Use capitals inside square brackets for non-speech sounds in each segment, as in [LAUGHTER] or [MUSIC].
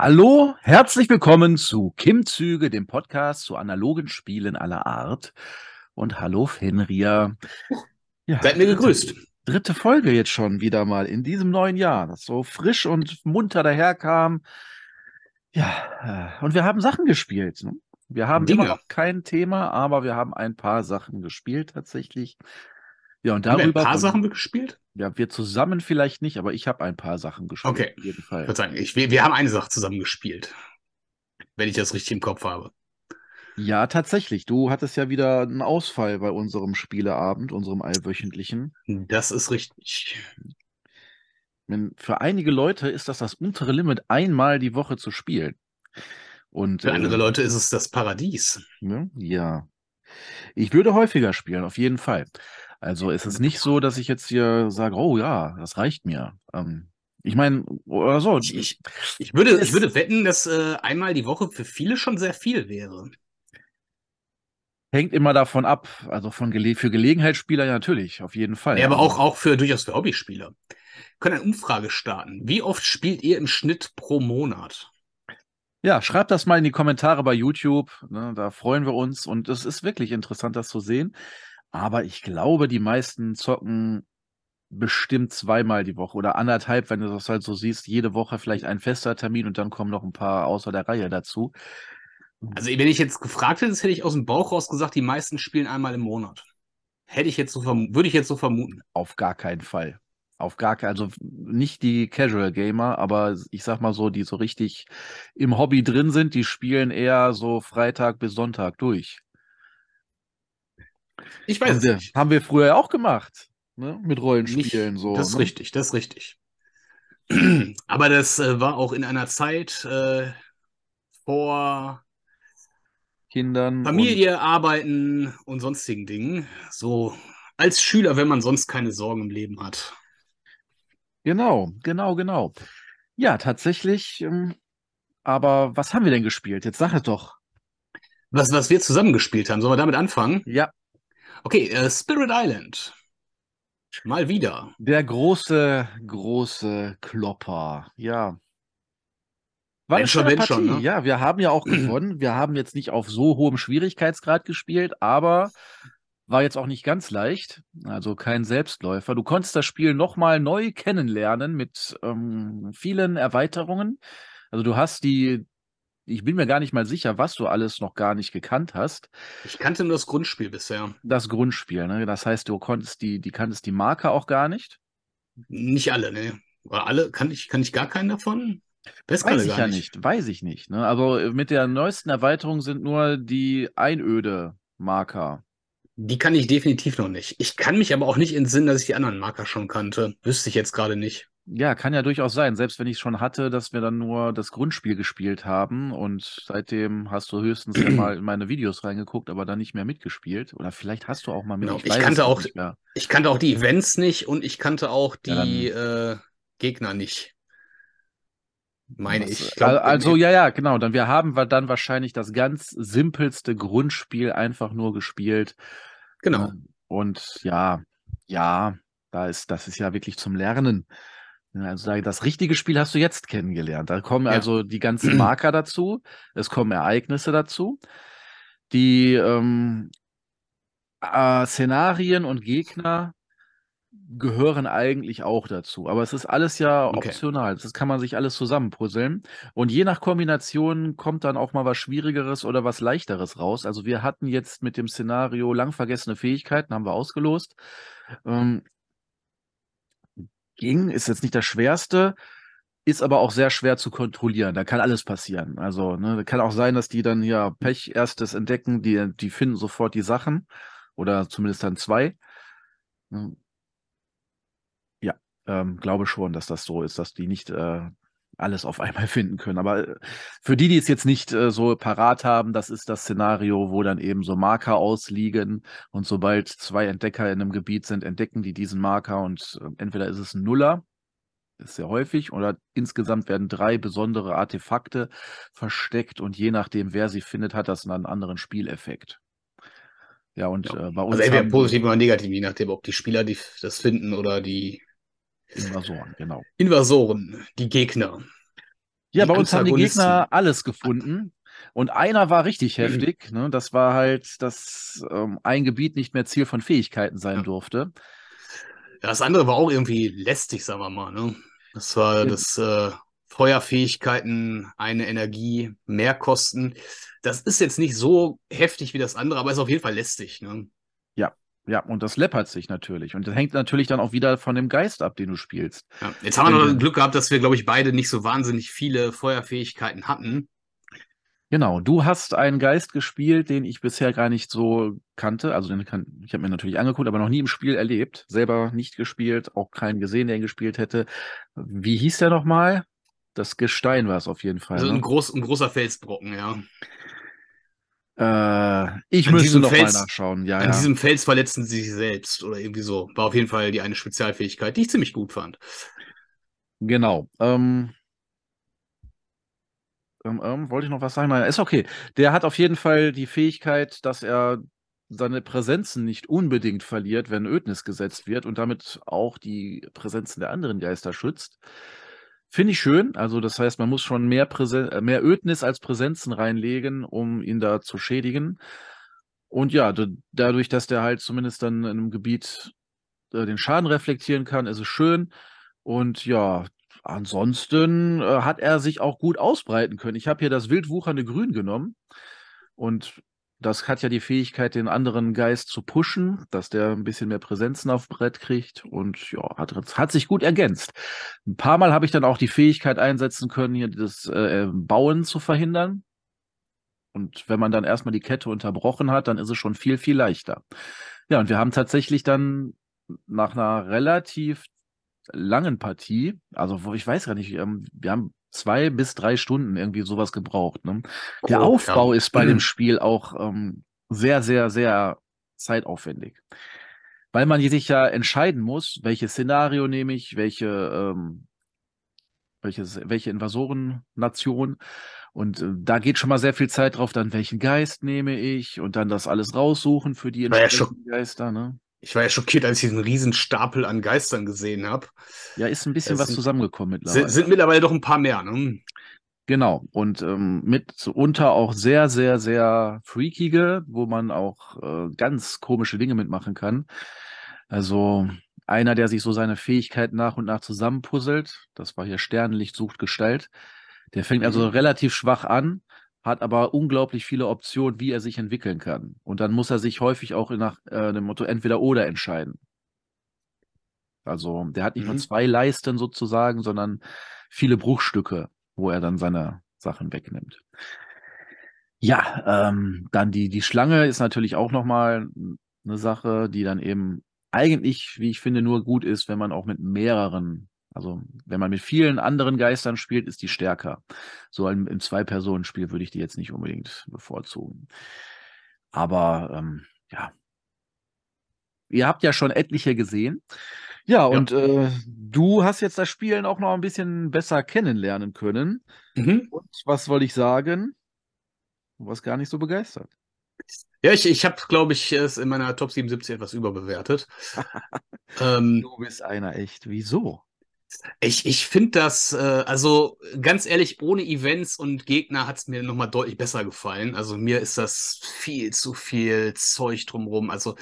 Hallo, herzlich willkommen zu Kim-Züge, dem Podcast zu analogen Spielen aller Art. Und hallo Fenrir. Ja, Seid mir gegrüßt. Dritte Folge jetzt schon wieder mal in diesem neuen Jahr, das so frisch und munter daherkam. Ja, äh, und wir haben Sachen gespielt. Ne? Wir haben Dinge. immer noch kein Thema, aber wir haben ein paar Sachen gespielt tatsächlich. Ja, und darüber. Haben wir ein paar Sachen gespielt? Ja, wir zusammen vielleicht nicht, aber ich habe ein paar Sachen gespielt. Okay. Auf jeden Fall. Sagen, ich, wir, wir haben eine Sache zusammen gespielt. Wenn ich das richtig im Kopf habe. Ja, tatsächlich. Du hattest ja wieder einen Ausfall bei unserem Spieleabend, unserem allwöchentlichen. Das ist richtig. Für einige Leute ist das das untere Limit, einmal die Woche zu spielen. Und, Für andere äh, Leute ist es das Paradies. Ne? Ja. Ich würde häufiger spielen, auf jeden Fall. Also es ist nicht so, dass ich jetzt hier sage, oh ja, das reicht mir. Ähm, ich meine, oder so. Ich, ich, ich, würde, ich würde wetten, dass äh, einmal die Woche für viele schon sehr viel wäre. Hängt immer davon ab, also von Gele für Gelegenheitsspieler ja natürlich, auf jeden Fall. Ja, aber auch, auch für durchaus für Hobbyspieler. Wir können eine Umfrage starten. Wie oft spielt ihr im Schnitt pro Monat? Ja, schreibt das mal in die Kommentare bei YouTube. Ne, da freuen wir uns. Und es ist wirklich interessant, das zu sehen. Aber ich glaube, die meisten zocken bestimmt zweimal die Woche oder anderthalb, wenn du das halt so siehst, jede Woche vielleicht ein fester Termin und dann kommen noch ein paar außer der Reihe dazu. Also, wenn ich jetzt gefragt hätte, hätte ich aus dem Bauch raus gesagt, die meisten spielen einmal im Monat. Hätte ich jetzt so würde ich jetzt so vermuten. Auf gar keinen Fall. Auf gar keinen, also nicht die Casual Gamer, aber ich sag mal so, die so richtig im Hobby drin sind, die spielen eher so Freitag bis Sonntag durch. Ich weiß haben es wir, nicht. Haben wir früher auch gemacht. Ne? Mit Rollenspielen nicht, so. Das ist ne? richtig, das ist richtig. [CLEARS THROAT] Aber das äh, war auch in einer Zeit äh, vor Kindern. Familie, und Arbeiten und sonstigen Dingen. So als Schüler, wenn man sonst keine Sorgen im Leben hat. Genau, genau, genau. Ja, tatsächlich. Ähm, aber was haben wir denn gespielt? Jetzt sag es doch. Was, was wir zusammen gespielt haben. Sollen wir damit anfangen? Ja. Okay, äh, Spirit Island. Mal wieder. Der große, große Klopper. Ja. War schon, wenn schon, ne? Ja, wir haben ja auch [CLEARS THROAT] gewonnen. Wir haben jetzt nicht auf so hohem Schwierigkeitsgrad gespielt, aber war jetzt auch nicht ganz leicht. Also kein Selbstläufer. Du konntest das Spiel nochmal neu kennenlernen mit ähm, vielen Erweiterungen. Also du hast die, ich bin mir gar nicht mal sicher, was du alles noch gar nicht gekannt hast. Ich kannte nur das Grundspiel bisher. Das Grundspiel, ne? Das heißt, du konntest die, die kanntest die Marke auch gar nicht? Nicht alle, ne? Oder alle, kann ich, kann ich gar keinen davon? Das weiß ich ja nicht. nicht. weiß ich nicht. Ne? Also mit der neuesten Erweiterung sind nur die Einöde-Marker. Die kann ich definitiv noch nicht. Ich kann mich aber auch nicht entsinnen, dass ich die anderen Marker schon kannte. Wüsste ich jetzt gerade nicht. Ja, kann ja durchaus sein. Selbst wenn ich es schon hatte, dass wir dann nur das Grundspiel gespielt haben und seitdem hast du höchstens mal [CLEARS THROAT] in meine Videos reingeguckt, aber dann nicht mehr mitgespielt. Oder vielleicht hast du auch mal mit. Genau. Ich, ich kannte auch, ich kannte auch die Events nicht und ich kannte auch die ja, äh, Gegner nicht. Meine Was, ich. Glaub, also ja, ja, genau. Dann wir haben wir dann wahrscheinlich das ganz simpelste Grundspiel einfach nur gespielt. Genau. Und ja, ja, da ist das ist ja wirklich zum Lernen. Also das richtige Spiel hast du jetzt kennengelernt. Da kommen ja. also die ganzen [CLEARS THROAT] Marker dazu, es kommen Ereignisse dazu. Die ähm, äh, Szenarien und Gegner gehören eigentlich auch dazu. Aber es ist alles ja okay. optional. Das kann man sich alles zusammenpuzzeln. Und je nach Kombination kommt dann auch mal was Schwierigeres oder was Leichteres raus. Also wir hatten jetzt mit dem Szenario lang vergessene Fähigkeiten, haben wir ausgelost. Ähm, ging, ist jetzt nicht das Schwerste, ist aber auch sehr schwer zu kontrollieren. Da kann alles passieren. Also, ne, kann auch sein, dass die dann ja Pech erstes entdecken, die, die finden sofort die Sachen. Oder zumindest dann zwei. Ne. Ja, ähm, glaube schon, dass das so ist, dass die nicht äh, alles auf einmal [LAUGHS] finden können. Aber äh, für die, die es jetzt nicht äh, so parat haben, das ist das Szenario, wo dann eben so Marker ausliegen und sobald zwei Entdecker in einem Gebiet sind, entdecken die diesen Marker und äh, entweder ist es ein Nuller, ist sehr häufig, oder insgesamt werden drei besondere Artefakte versteckt und je nachdem, wer sie findet, hat das einen anderen Spieleffekt. Ja, und ja. Äh, bei uns. Also entweder positiv oder negativ, je nachdem, ob die Spieler die, das finden oder die Invasoren, genau. Invasoren, die Gegner. Ja, bei uns haben die Gegner alles gefunden. Und einer war richtig heftig. Ne? Das war halt, dass ähm, ein Gebiet nicht mehr Ziel von Fähigkeiten sein ja. durfte. Das andere war auch irgendwie lästig, sagen wir mal. Ne? Das war ja. das äh, Feuerfähigkeiten, eine Energie, mehr kosten. Das ist jetzt nicht so heftig wie das andere, aber ist auf jeden Fall lästig. Ne? Ja, und das läppert sich natürlich. Und das hängt natürlich dann auch wieder von dem Geist ab, den du spielst. Ja, jetzt haben wir noch Glück gehabt, dass wir, glaube ich, beide nicht so wahnsinnig viele Feuerfähigkeiten hatten. Genau, du hast einen Geist gespielt, den ich bisher gar nicht so kannte. Also den kann, ich habe mir natürlich angeguckt, aber noch nie im Spiel erlebt. Selber nicht gespielt, auch keinen gesehen, der ihn gespielt hätte. Wie hieß der nochmal? Das Gestein war es auf jeden Fall. Also ne? ein, groß, ein großer Felsbrocken, ja. Äh, ich an müsste noch Fels, mal nachschauen. Ja, an ja. diesem Fels verletzten sie sich selbst oder irgendwie so. War auf jeden Fall die eine Spezialfähigkeit, die ich ziemlich gut fand. Genau. Ähm, ähm, ähm, wollte ich noch was sagen? Nein, ist okay. Der hat auf jeden Fall die Fähigkeit, dass er seine Präsenzen nicht unbedingt verliert, wenn Ödnis gesetzt wird und damit auch die Präsenzen der anderen Geister schützt. Finde ich schön. Also, das heißt, man muss schon mehr, Präsen äh, mehr Ödnis als Präsenzen reinlegen, um ihn da zu schädigen. Und ja, dadurch, dass der halt zumindest dann in einem Gebiet äh, den Schaden reflektieren kann, ist es schön. Und ja, ansonsten äh, hat er sich auch gut ausbreiten können. Ich habe hier das wildwuchernde Grün genommen und das hat ja die Fähigkeit, den anderen Geist zu pushen, dass der ein bisschen mehr Präsenzen auf Brett kriegt und ja, hat, hat sich gut ergänzt. Ein paar Mal habe ich dann auch die Fähigkeit einsetzen können, hier das äh, Bauen zu verhindern. Und wenn man dann erstmal die Kette unterbrochen hat, dann ist es schon viel, viel leichter. Ja, und wir haben tatsächlich dann nach einer relativ langen Partie, also wo ich weiß gar nicht, ähm, wir haben zwei bis drei Stunden irgendwie sowas gebraucht. Ne? Der oh, Aufbau ja. ist bei dem mhm. Spiel auch ähm, sehr, sehr, sehr zeitaufwendig. Weil man sich ja entscheiden muss, welches Szenario nehme ich, welche, ähm, welches, welche Invasorennation. Und äh, da geht schon mal sehr viel Zeit drauf, dann welchen Geist nehme ich und dann das alles raussuchen für die entsprechenden ja Geister. Ne? Ich war ja schockiert, als ich diesen riesen Stapel an Geistern gesehen habe. Ja, ist ein bisschen es was sind, zusammengekommen mittlerweile. Sind, sind, mittlerweile doch ein paar mehr, ne? Genau. Und ähm, mitunter auch sehr, sehr, sehr freakige, wo man auch äh, ganz komische Dinge mitmachen kann. Also einer, der sich so seine Fähigkeiten nach und nach zusammenpuzzelt, das war hier Sternenlicht sucht Gestalt. Der fängt also mhm. relativ schwach an, hat aber unglaublich viele Optionen, wie er sich entwickeln kann. Und dann muss er sich häufig auch nach äh, dem Motto entweder oder entscheiden. Also der hat nicht mhm. nur zwei Leisten sozusagen, sondern viele Bruchstücke, wo er dann seine Sachen wegnimmt. Ja, ähm, dann die, die Schlange ist natürlich auch nochmal eine Sache, die dann eben eigentlich, wie ich finde, nur gut ist, wenn man auch mit mehreren also, wenn man mit vielen anderen Geistern spielt, ist die stärker. So im, im Zwei-Personen-Spiel würde ich die jetzt nicht unbedingt bevorzugen. Aber ähm, ja. Ihr habt ja schon etliche gesehen. Ja, und ja. Äh, du hast jetzt das Spielen auch noch ein bisschen besser kennenlernen können. Mhm. Und was wollte ich sagen? Du warst gar nicht so begeistert. Ja, ich, ich habe, glaube ich, es in meiner Top 77 etwas überbewertet. [LAUGHS] ähm, du bist einer echt. Wieso? Ich, ich finde das, äh, also ganz ehrlich, ohne Events und Gegner hat es mir nochmal deutlich besser gefallen. Also mir ist das viel zu viel Zeug drumrum. Also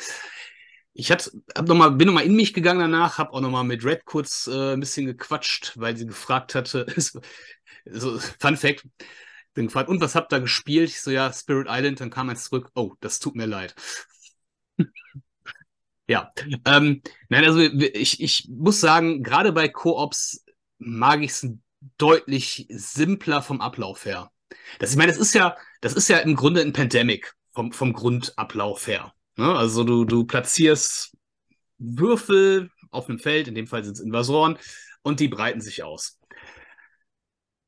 ich hab noch mal, bin nochmal in mich gegangen danach, habe auch nochmal mit Red kurz äh, ein bisschen gequatscht, weil sie gefragt hatte, [LAUGHS] so, Fun Fact, bin gefragt, und was habt ihr gespielt? Ich so, ja, Spirit Island, dann kam er zurück, oh, das tut mir leid. Ja, ähm, nein, also ich, ich muss sagen, gerade bei Koops mag ich es deutlich simpler vom Ablauf her. Das, ich meine, das ist ja, das ist ja im Grunde ein Pandemic vom, vom Grundablauf her. Ne? Also du, du platzierst Würfel auf einem Feld, in dem Fall sind es Invasoren, und die breiten sich aus.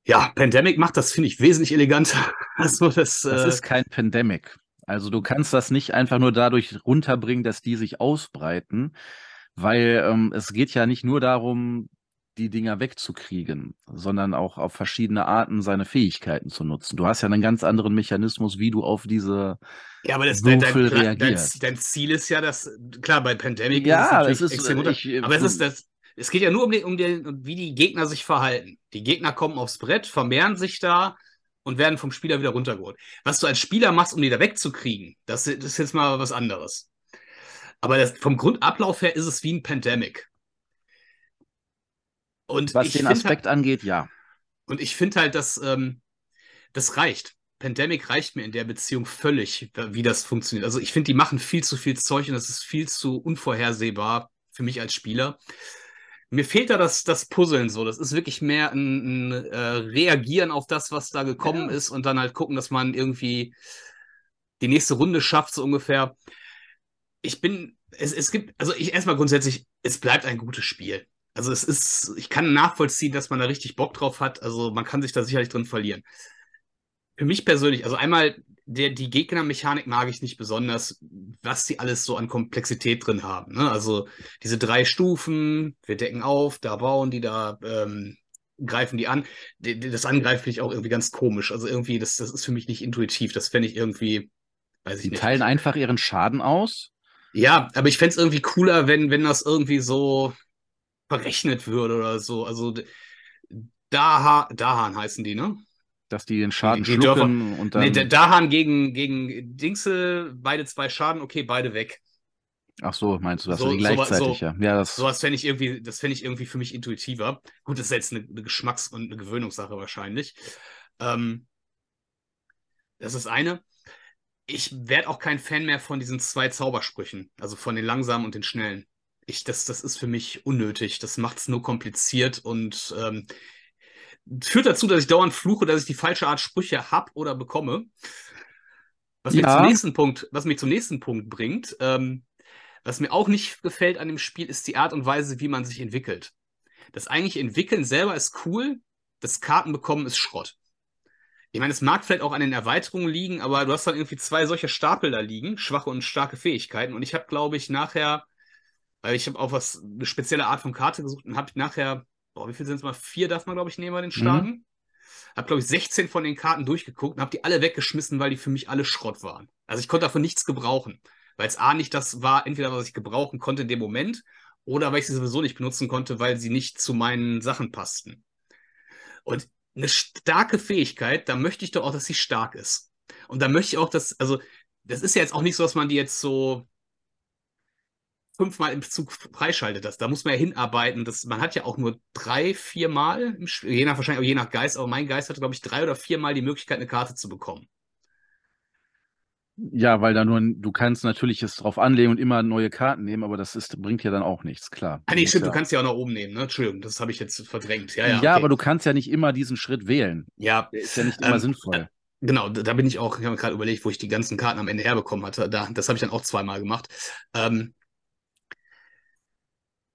Ja, Pandemic macht das, finde ich, wesentlich eleganter. [LAUGHS] Also das, das äh, ist kein Pandemic. Also du kannst das nicht einfach nur dadurch runterbringen, dass die sich ausbreiten, weil ähm, es geht ja nicht nur darum, die Dinger wegzukriegen, sondern auch auf verschiedene Arten seine Fähigkeiten zu nutzen. Du hast ja einen ganz anderen Mechanismus, wie du auf diese ja, aber das, dein, dein, dein, dein, Ziel ist ja, dass klar bei Pandemic ja, ist es, ist, extrem ich, aber es ist das es geht ja nur um, den, um den, wie die Gegner sich verhalten. Die Gegner kommen aufs Brett, vermehren sich da und werden vom Spieler wieder runtergeholt. Was du als Spieler machst, um die da wegzukriegen, das, das ist jetzt mal was anderes. Aber das, vom Grundablauf her ist es wie ein Pandemic. Und was den Aspekt halt, angeht, ja. Und ich finde halt, dass ähm, das reicht. Pandemic reicht mir in der Beziehung völlig, wie das funktioniert. Also ich finde, die machen viel zu viel Zeug und das ist viel zu unvorhersehbar für mich als Spieler. Mir fehlt da das, das Puzzeln so. Das ist wirklich mehr ein, ein äh, Reagieren auf das, was da gekommen ja. ist und dann halt gucken, dass man irgendwie die nächste Runde schafft, so ungefähr. Ich bin, es, es gibt, also ich erstmal grundsätzlich, es bleibt ein gutes Spiel. Also es ist, ich kann nachvollziehen, dass man da richtig Bock drauf hat. Also man kann sich da sicherlich drin verlieren. Für mich persönlich, also einmal der, die Gegnermechanik mag ich nicht besonders, was die alles so an Komplexität drin haben. Ne? Also diese drei Stufen, wir decken auf, da bauen die, da ähm, greifen die an. Das Angreifen finde ich auch irgendwie ganz komisch. Also irgendwie, das, das ist für mich nicht intuitiv. Das fände ich irgendwie, weiß ich die nicht. Die teilen einfach ihren Schaden aus? Ja, aber ich fände es irgendwie cooler, wenn, wenn das irgendwie so verrechnet würde oder so. Also Daha, Dahan heißen die, ne? Dass die den Schaden die, die schlucken Dörfer, und dann. Nee, Dahan gegen, gegen Dingsel, beide zwei Schaden, okay, beide weg. Ach so, meinst du das so, gleichzeitig, so, ja. ja das sowas fände ich irgendwie, das fände ich irgendwie für mich intuitiver. Gut, das ist jetzt eine, eine Geschmacks- und eine Gewöhnungssache wahrscheinlich. Ähm, das ist eine. Ich werde auch kein Fan mehr von diesen zwei Zaubersprüchen, also von den langsamen und den schnellen. Ich, das, das ist für mich unnötig. Das macht es nur kompliziert und ähm, führt dazu, dass ich dauernd fluche, dass ich die falsche Art Sprüche habe oder bekomme. Was, ja. mich zum nächsten Punkt, was mich zum nächsten Punkt bringt, ähm, was mir auch nicht gefällt an dem Spiel, ist die Art und Weise, wie man sich entwickelt. Das eigentlich Entwickeln selber ist cool, das Kartenbekommen ist Schrott. Ich meine, es mag vielleicht auch an den Erweiterungen liegen, aber du hast dann irgendwie zwei solche Stapel da liegen, schwache und starke Fähigkeiten. Und ich habe, glaube ich, nachher, weil ich habe auch was, eine spezielle Art von Karte gesucht und habe nachher boah, wie viel sind es mal? Vier darf man, glaube ich, nehmen bei den Starken. Mhm. Hab, glaube ich, 16 von den Karten durchgeguckt und habe die alle weggeschmissen, weil die für mich alle Schrott waren. Also ich konnte davon nichts gebrauchen. Weil es A nicht das war, entweder was ich gebrauchen konnte in dem Moment oder weil ich sie sowieso nicht benutzen konnte, weil sie nicht zu meinen Sachen passten. Und eine starke Fähigkeit, da möchte ich doch auch, dass sie stark ist. Und da möchte ich auch, dass, also, das ist ja jetzt auch nicht so, dass man die jetzt so fünfmal im Zug freischaltet das. Da muss man ja hinarbeiten. Das, man hat ja auch nur drei, viermal, je nach wahrscheinlich je nach Geist, aber mein Geist hatte, glaube ich, drei oder viermal die Möglichkeit, eine Karte zu bekommen. Ja, weil da nur, du kannst natürlich es drauf anlegen und immer neue Karten nehmen, aber das ist, bringt ja dann auch nichts, klar. Ah, nee, stimmt, ja. du kannst ja auch nach oben nehmen, ne? Entschuldigung, das habe ich jetzt verdrängt. Ja, ja, ja okay. aber du kannst ja nicht immer diesen Schritt wählen. Ja. Der ist ja nicht immer ähm, sinnvoll. Äh, genau, da, bin ich auch, ich habe gerade überlegt, wo ich die ganzen Karten am Ende herbekommen hatte. Da, das habe ich dann auch zweimal gemacht. Ähm,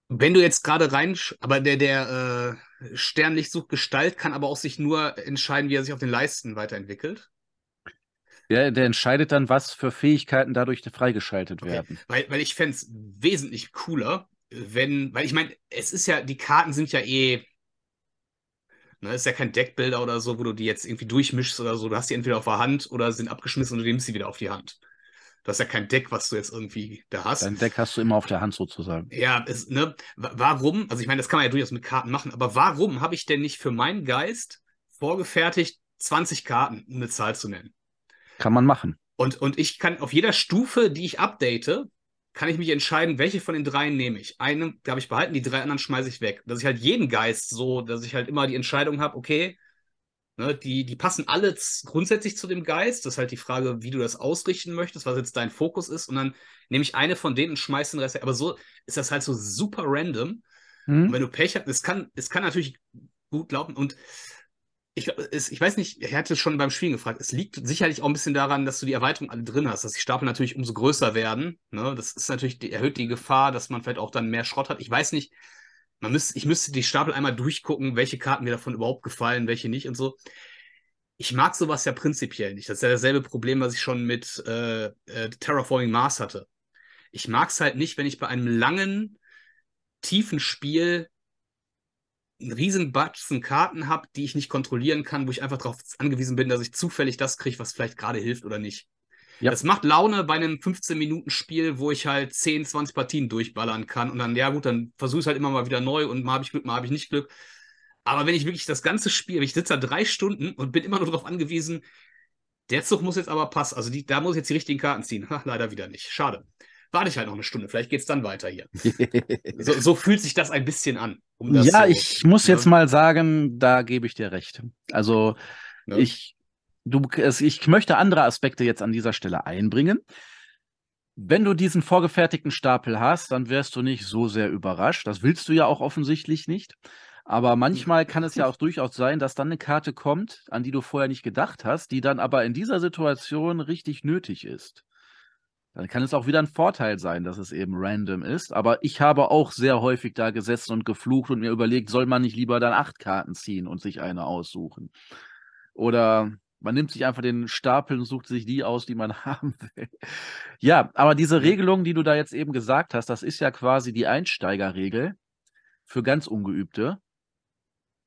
wenn du jetzt gerade rein, aber der, der äh, Sternlicht sucht Gestalt kann aber auch sich nur entscheiden, wie er sich auf den Leisten weiterentwickelt. Ja, der entscheidet dann, was für Fähigkeiten dadurch freigeschaltet okay. werden. Weil, weil ich fände es wesentlich cooler, wenn, weil ich meine, es ist ja, die Karten sind ja eh, ne, ist ja kein Deckbilder oder so, wo du die jetzt irgendwie durchmischst oder so. Du hast die entweder auf der Hand oder sind abgeschmissen und du nimmst sie wieder auf die Hand. Du hast ja kein Deck, was du jetzt irgendwie da hast. Dein Deck hast du immer auf der Hand sozusagen. Ja, es, ne, warum, also ich meine, das kann man ja durchaus mit Karten machen, aber warum habe ich denn nicht für meinen Geist vorgefertigt 20 Karten, um eine Zahl zu nennen? Kann man machen. Und, und ich kann auf jeder Stufe, die ich update, kann ich mich entscheiden, welche von den dreien nehme ich. Eine habe ich behalten, die drei anderen schmeiße ich weg. Dass ich halt jeden Geist so, dass ich halt immer die Entscheidung habe, okay, Ne, die, die passen alle grundsätzlich zu dem Geist. Das ist halt die Frage, wie du das ausrichten möchtest, was jetzt dein Fokus ist. Und dann nehme ich eine von denen und schmeiße den Rest. Aber so ist das halt so super random. Mhm. Und wenn du Pech hast, es kann, es kann natürlich gut laufen. Und ich, es, ich weiß nicht, ich hatte schon beim Spielen gefragt, es liegt sicherlich auch ein bisschen daran, dass du die Erweiterung alle drin hast, dass die Stapel natürlich umso größer werden. Ne? Das ist natürlich, die, erhöht die Gefahr, dass man vielleicht auch dann mehr Schrott hat. Ich weiß nicht, man müsste, ich müsste die Stapel einmal durchgucken, welche Karten mir davon überhaupt gefallen, welche nicht und so. Ich mag sowas ja prinzipiell nicht. Das ist ja dasselbe Problem, was ich schon mit äh, äh, Terraforming Mars hatte. Ich mag es halt nicht, wenn ich bei einem langen, tiefen Spiel einen riesen Batzen Karten habe, die ich nicht kontrollieren kann, wo ich einfach darauf angewiesen bin, dass ich zufällig das kriege, was vielleicht gerade hilft oder nicht. Ja. Das macht Laune bei einem 15-Minuten-Spiel, wo ich halt 10, 20 Partien durchballern kann und dann, ja gut, dann versuche ich es halt immer mal wieder neu und mal habe ich Glück, mal habe ich nicht Glück. Aber wenn ich wirklich das ganze Spiel, ich sitze da drei Stunden und bin immer nur darauf angewiesen, der Zug muss jetzt aber passen. Also die, da muss ich jetzt die richtigen Karten ziehen. Ha, leider wieder nicht. Schade. Warte ich halt noch eine Stunde. Vielleicht geht es dann weiter hier. [LAUGHS] so, so, fühlt sich das ein bisschen an. Um ja, so, ich muss ne? jetzt mal sagen, da gebe ich dir recht. Also ne? ich, du, ich möchte andere Aspekte jetzt an dieser Stelle einbringen. Wenn du diesen vorgefertigten Stapel hast, dann wirst du nicht so sehr überrascht. Das willst du ja auch offensichtlich nicht. Aber manchmal kann es ja auch durchaus sein, dass dann eine Karte kommt, an die du vorher nicht gedacht hast, die dann aber in dieser Situation richtig nötig ist. Dann kann es auch wieder ein Vorteil sein, dass es eben random ist. Aber ich habe auch sehr häufig da gesessen und geflucht und mir überlegt, soll man nicht lieber dann acht Karten ziehen und sich eine aussuchen? Oder man nimmt sich einfach den Stapel und sucht sich die aus, die man [LAUGHS] haben will. Ja, aber diese Regelung, die du da jetzt eben gesagt hast, das ist ja quasi die Einsteigerregel für ganz Ungeübte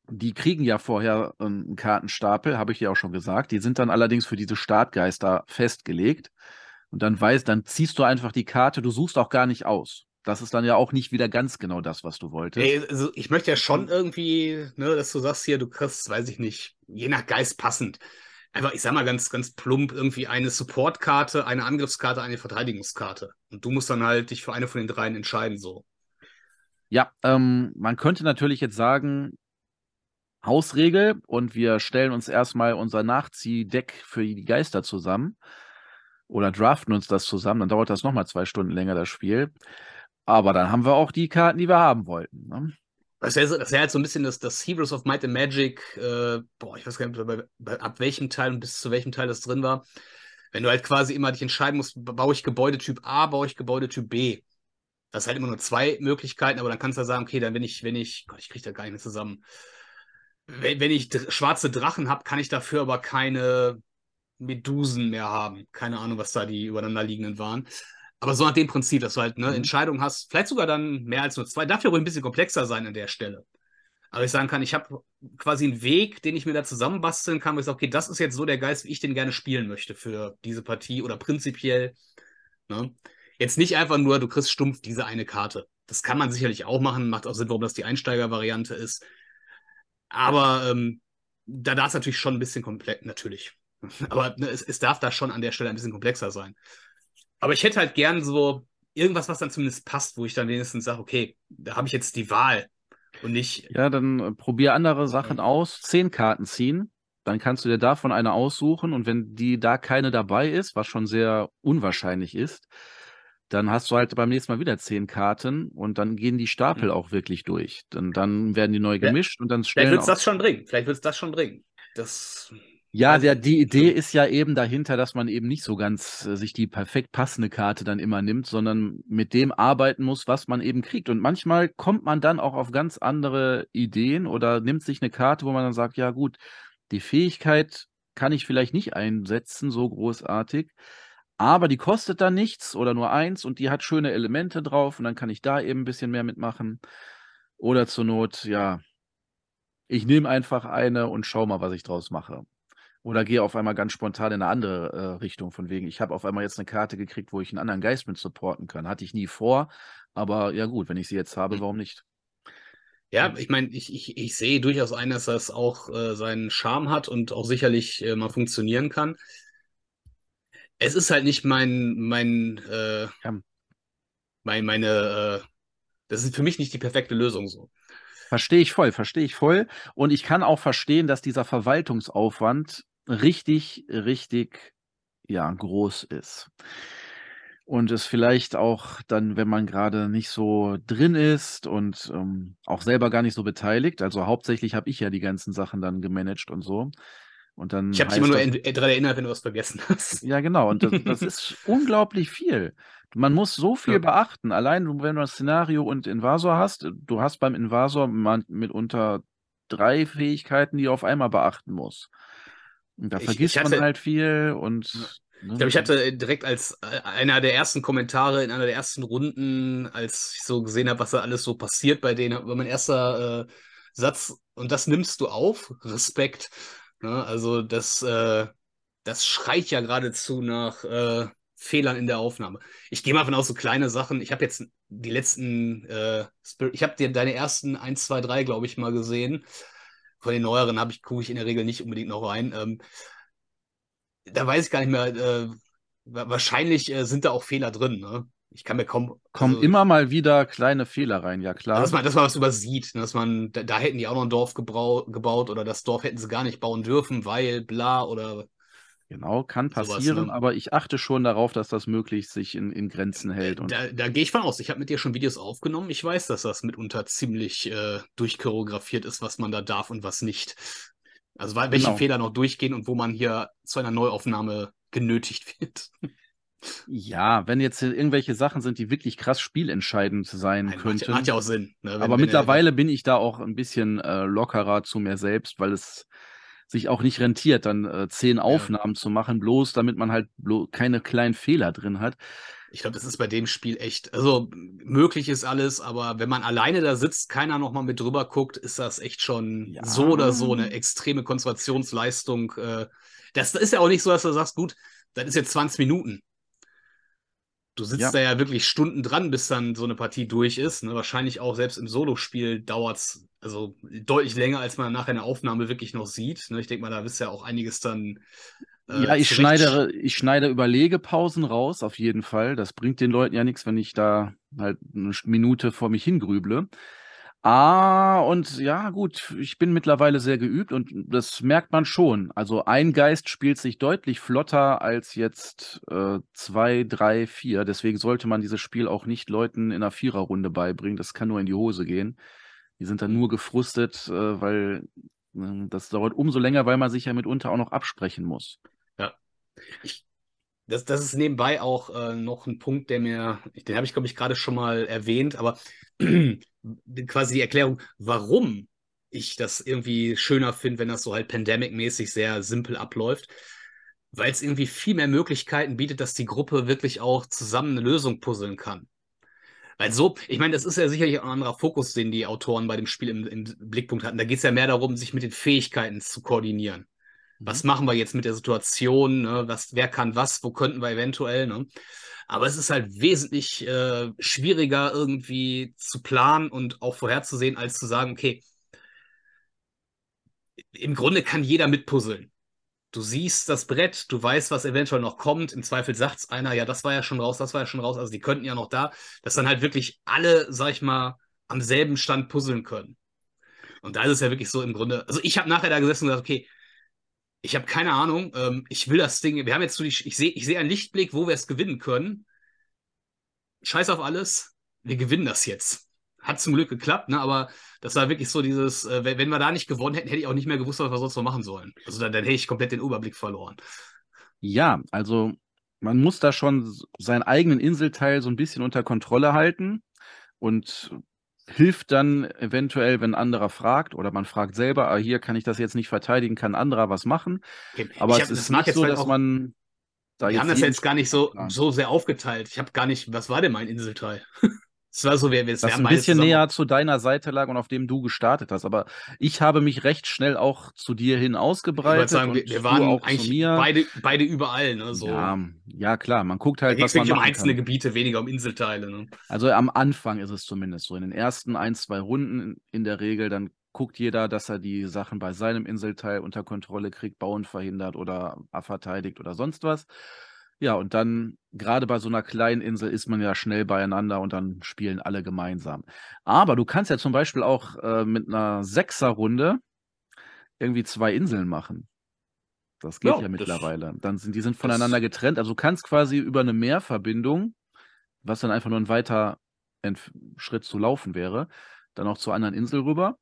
die kriegen ja vorher einen Kartenstapel, habe ich ja auch schon gesagt. Die sind dann allerdings für diese Startgeister festgelegt. Und dann weißt, dann ziehst du einfach die Karte, du suchst auch gar nicht aus. Das ist dann ja auch nicht wieder ganz genau das, was du wolltest. Ey, also ich möchte ja schon irgendwie, ne, dass du sagst hier, du kriegst, weiß ich nicht, je nach Geist passend. Einfach, ich sag mal ganz, ganz plump, irgendwie eine Supportkarte, eine Angriffskarte, eine Verteidigungskarte. Und du musst dann halt dich für eine von den dreien entscheiden, so. Ja, ähm, man könnte natürlich jetzt sagen, Hausregel und wir stellen uns erstmal unser Nachziehdeck für die Geister zusammen oder draften uns das zusammen, dann dauert das nochmal zwei Stunden länger, das Spiel. Aber dann haben wir auch die Karten, die wir haben wollten. Ne? Das wäre wär halt so ein bisschen das, das Heroes of Might and Magic, äh, boah, ich weiß gar nicht, bei, bei, ab welchem Teil und bis zu welchem Teil das drin war. Wenn du halt quasi immer dich entscheiden musst, baue ich Gebäudetyp A, baue ich Gebäudetyp B. Das ist halt immer nur zwei Möglichkeiten, aber dann kannst du ja sagen, okay, dann wenn ich, wenn ich, Gott, ich kriege da gar nicht mehr zusammen wenn, wenn ich schwarze Drachen habe, kann ich dafür aber keine Medusen mehr haben. Keine Ahnung, was da die übereinander liegenden waren. Aber so nach dem Prinzip, dass du halt eine mhm. Entscheidung hast, vielleicht sogar dann mehr als nur zwei, darf ja ruhig ein bisschen komplexer sein an der Stelle. Aber ich sagen kann, ich habe quasi einen Weg, den ich mir da zusammenbasteln kann, wo ich sage, okay, das ist jetzt so der Geist, wie ich den gerne spielen möchte für diese Partie oder prinzipiell. Ne? Jetzt nicht einfach nur, du kriegst stumpf diese eine Karte. Das kann man sicherlich auch machen, macht auch Sinn, warum das die Einsteigervariante ist. Aber ähm, da darf es natürlich schon ein bisschen komplett, natürlich. [LAUGHS] Aber ne, es, es darf da schon an der Stelle ein bisschen komplexer sein. Aber ich hätte halt gern so irgendwas, was dann zumindest passt, wo ich dann wenigstens sage, okay, da habe ich jetzt die Wahl und nicht. Ja, dann äh, probier andere Sachen aus. Zehn Karten ziehen. Dann kannst du dir davon eine aussuchen und wenn die da keine dabei ist, was schon sehr unwahrscheinlich ist, dann hast du halt beim nächsten Mal wieder zehn Karten und dann gehen die Stapel mhm. auch wirklich durch. Dann, dann werden die neu gemischt ja. und dann stellen. Vielleicht wird es das schon bringen. Vielleicht wird es das schon bringen. Das. Ja, der, die Idee ist ja eben dahinter, dass man eben nicht so ganz äh, sich die perfekt passende Karte dann immer nimmt, sondern mit dem arbeiten muss, was man eben kriegt. Und manchmal kommt man dann auch auf ganz andere Ideen oder nimmt sich eine Karte, wo man dann sagt, ja gut, die Fähigkeit kann ich vielleicht nicht einsetzen, so großartig. Aber die kostet dann nichts oder nur eins und die hat schöne Elemente drauf und dann kann ich da eben ein bisschen mehr mitmachen. Oder zur Not, ja, ich nehme einfach eine und schau mal, was ich draus mache. Oder gehe auf einmal ganz spontan in eine andere äh, Richtung, von wegen, ich habe auf einmal jetzt eine Karte gekriegt, wo ich einen anderen Geist mit supporten kann. Hatte ich nie vor, aber ja gut, wenn ich sie jetzt habe, hm. warum nicht? Ja, ich meine, ich, ich, ich sehe durchaus ein, dass das auch äh, seinen Charme hat und auch sicherlich äh, mal funktionieren kann es ist halt nicht mein, mein, äh, ja. mein meine, äh, das ist für mich nicht die perfekte Lösung so. Verstehe ich voll, verstehe ich voll. Und ich kann auch verstehen, dass dieser Verwaltungsaufwand richtig, richtig, ja, groß ist. Und es vielleicht auch dann, wenn man gerade nicht so drin ist und ähm, auch selber gar nicht so beteiligt, also hauptsächlich habe ich ja die ganzen Sachen dann gemanagt und so, und dann ich habe dich immer nur daran erinnert, wenn du was vergessen hast. Ja, genau. Und das, das [LAUGHS] ist unglaublich viel. Man muss so viel ja. beachten. Allein, wenn du das Szenario und Invasor hast, du hast beim Invasor mitunter drei Fähigkeiten, die du auf einmal beachten musst. Da ich, vergisst ich hatte, man halt viel und. Ne? Ich glaube, ich hatte direkt als äh, einer der ersten Kommentare in einer der ersten Runden, als ich so gesehen habe, was da alles so passiert bei denen, war mein erster äh, Satz, und das nimmst du auf, Respekt. Ne? Also das, äh, das schreit ja geradezu nach äh, Fehlern in der Aufnahme. Ich gehe mal von aus, so kleine Sachen. Ich habe jetzt die letzten, äh, ich habe dir deine ersten 1, 2, 3, glaube ich, mal gesehen. Von den neueren habe ich, gucke ich in der Regel nicht unbedingt noch rein. Ähm, da weiß ich gar nicht mehr, äh, wahrscheinlich äh, sind da auch Fehler drin. Ne? Ich kann mir kaum. Kommen also, immer mal wieder kleine Fehler rein, ja klar. Dass man, dass man was übersieht, ne? dass man, da, da, hätten die auch noch ein Dorf gebaut oder das Dorf hätten sie gar nicht bauen dürfen, weil bla oder Genau, kann passieren, sowas, ne? aber ich achte schon darauf, dass das möglichst sich in, in Grenzen hält. Und da, da gehe ich von aus. Ich habe mit dir schon Videos aufgenommen. Ich weiß, dass das mitunter ziemlich äh, durchchoreografiert ist, was man da darf und was nicht. Also welche genau. Fehler noch durchgehen und wo man hier zu einer Neuaufnahme genötigt [LAUGHS] wird. Ja, wenn jetzt irgendwelche Sachen sind, die wirklich krass spielentscheidend sein Nein, könnten. Macht, macht, ja auch Sinn. Ne? Wenn, aber wenn mittlerweile bin ich da auch ein bisschen äh, lockerer zu mir selbst, weil es sich auch nicht rentiert, dann äh, zehn Aufnahmen ja. zu machen, bloß damit man halt keine kleinen Fehler drin hat. Ich glaube, das ist bei dem Spiel echt, also möglich ist alles, aber wenn man alleine da sitzt, keiner nochmal mit drüber guckt, ist das echt schon ja. so oder so eine extreme Konzentrationsleistung. Äh, das ist ja auch nicht so, dass du sagst, gut, das ist jetzt 20 Minuten. Du sitzt ja. da ja wirklich Stunden dran, bis dann so eine Partie durch ist. Ne? Wahrscheinlich auch selbst im Solospiel dauert es also deutlich länger, als man nachher eine Aufnahme wirklich noch sieht. Ne? Ich denke mal, da wisst ja auch einiges dann. Äh, ja, ich schneide, ich schneide Überlegepausen raus, auf jeden Fall. Das bringt den Leuten ja nichts, wenn ich da halt eine Minute vor mich hingrüble. Ah, und ja, gut, ich bin mittlerweile sehr geübt und das merkt man schon. Also ein Geist spielt sich deutlich flotter als jetzt äh, zwei, drei, vier. Deswegen sollte man dieses Spiel auch nicht Leuten in einer Viererrunde beibringen. Das kann nur in die Hose gehen. Die sind dann nur gefrustet, äh, weil äh, das dauert umso länger, weil man sich ja mitunter auch noch absprechen muss. Ja. Ich, das, das ist nebenbei auch äh, noch ein Punkt, der mir, den habe ich, glaube ich, gerade schon mal erwähnt, aber quasi die Erklärung, warum ich das irgendwie schöner finde, wenn das so halt Pandemic-mäßig sehr simpel abläuft, weil es irgendwie viel mehr Möglichkeiten bietet, dass die Gruppe wirklich auch zusammen eine Lösung puzzeln kann. Weil so, ich meine, das ist ja sicherlich ein anderer Fokus, den die Autoren bei dem Spiel im, im Blickpunkt hatten. Da geht es ja mehr darum, sich mit den Fähigkeiten zu koordinieren. Mhm. Was machen wir jetzt mit der Situation? Ne? Was, wer kann was? Wo könnten wir eventuell? Ne? Aber es ist halt wesentlich äh, schwieriger irgendwie zu planen und auch vorherzusehen, als zu sagen, okay, im Grunde kann jeder mitpuzzeln. Du siehst das Brett, du weißt, was eventuell noch kommt. Im Zweifel sagt es einer, ja, das war ja schon raus, das war ja schon raus. Also die könnten ja noch da, dass dann halt wirklich alle, sag ich mal, am selben Stand puzzeln können. Und da ist es ja wirklich so im Grunde. Also ich habe nachher da gesessen und gesagt, okay, ich habe keine Ahnung. Ähm, ich will das Ding. Wir haben jetzt so die, ich sehe ich seh einen Lichtblick, wo wir es gewinnen können. Scheiß auf alles. Wir gewinnen das jetzt. Hat zum Glück geklappt, ne? aber das war wirklich so dieses, äh, wenn wir da nicht gewonnen hätten, hätte ich auch nicht mehr gewusst, was wir sonst noch machen sollen. Also dann, dann hätte ich komplett den Überblick verloren. Ja, also man muss da schon seinen eigenen Inselteil so ein bisschen unter Kontrolle halten und hilft dann eventuell, wenn ein anderer fragt oder man fragt selber, ah, hier kann ich das jetzt nicht verteidigen, kann ein anderer was machen. Okay. Aber hab, es ist nicht so, dass auch, man da Wir haben das jetzt gar nicht so, so sehr aufgeteilt. Ich habe gar nicht, was war denn mein Inselteil? Das war so, wer wir es ein bisschen näher zu deiner Seite lag und auf dem du gestartet hast. Aber ich habe mich recht schnell auch zu dir hin ausgebreitet. Ich sagen, wir, wir waren auch eigentlich Beide, beide überall. Ne, so. ja, ja, klar, man guckt halt, was man um einzelne kann. Gebiete, weniger um Inselteile. Ne? Also am Anfang ist es zumindest so. In den ersten ein, zwei Runden in der Regel, dann guckt jeder, dass er die Sachen bei seinem Inselteil unter Kontrolle kriegt, bauen verhindert oder verteidigt oder sonst was. Ja, und dann, gerade bei so einer kleinen Insel, ist man ja schnell beieinander und dann spielen alle gemeinsam. Aber du kannst ja zum Beispiel auch äh, mit einer Sechserrunde irgendwie zwei Inseln machen. Das geht ja, ja mittlerweile. Dann sind die sind voneinander getrennt. Also du kannst quasi über eine Meerverbindung, was dann einfach nur ein weiter Schritt zu laufen wäre, dann auch zur anderen Insel rüber.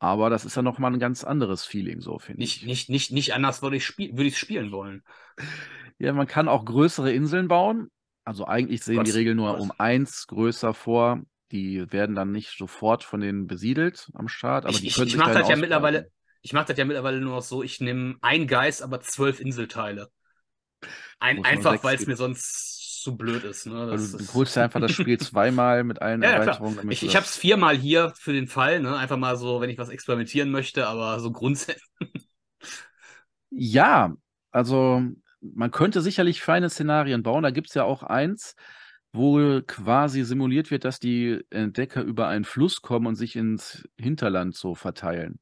Aber das ist ja nochmal ein ganz anderes Feeling, so finde ich. Nicht, nicht, nicht anders würde ich, spiel würd spielen wollen. Ja, man kann auch größere Inseln bauen. Also eigentlich sehen was, die Regeln nur was? um eins größer vor. Die werden dann nicht sofort von denen besiedelt am Start, aber ich, die können ich, ich mache das ja mittlerweile. Ich mache das ja mittlerweile nur noch so, ich nehme ein Geist, aber zwölf Inselteile. Ein, einfach, weil es mir sonst zu blöd ist. Ne? Also, du holst ja einfach das Spiel [LAUGHS] zweimal mit allen ja, Erweiterungen. Ja, ich ich habe es viermal hier für den Fall, ne? einfach mal so, wenn ich was experimentieren möchte, aber so grundsätzlich. [LAUGHS] Ja, Also, man könnte sicherlich feine Szenarien bauen. Da gibt es ja auch eins, wo quasi simuliert wird, dass die Entdecker über einen Fluss kommen und sich ins Hinterland so verteilen.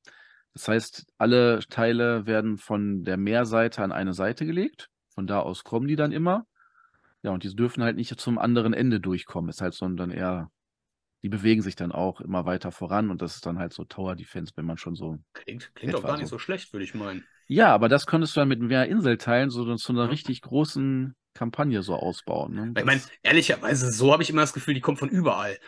Das heißt, alle Teile werden von der Meerseite an eine Seite gelegt. Von da aus kommen die dann immer. Ja, und die dürfen halt nicht zum anderen Ende durchkommen. Ist halt so dann eher, die bewegen sich dann auch immer weiter voran und das ist dann halt so Tower Defense, wenn man schon so. Klingt, klingt doch gar nicht so. so schlecht, würde ich meinen. Ja, aber das könntest du dann mit mehr Inselteilen so zu einer richtig großen Kampagne so ausbauen. Ne? Ich meine, ehrlicherweise, so habe ich immer das Gefühl, die kommt von überall.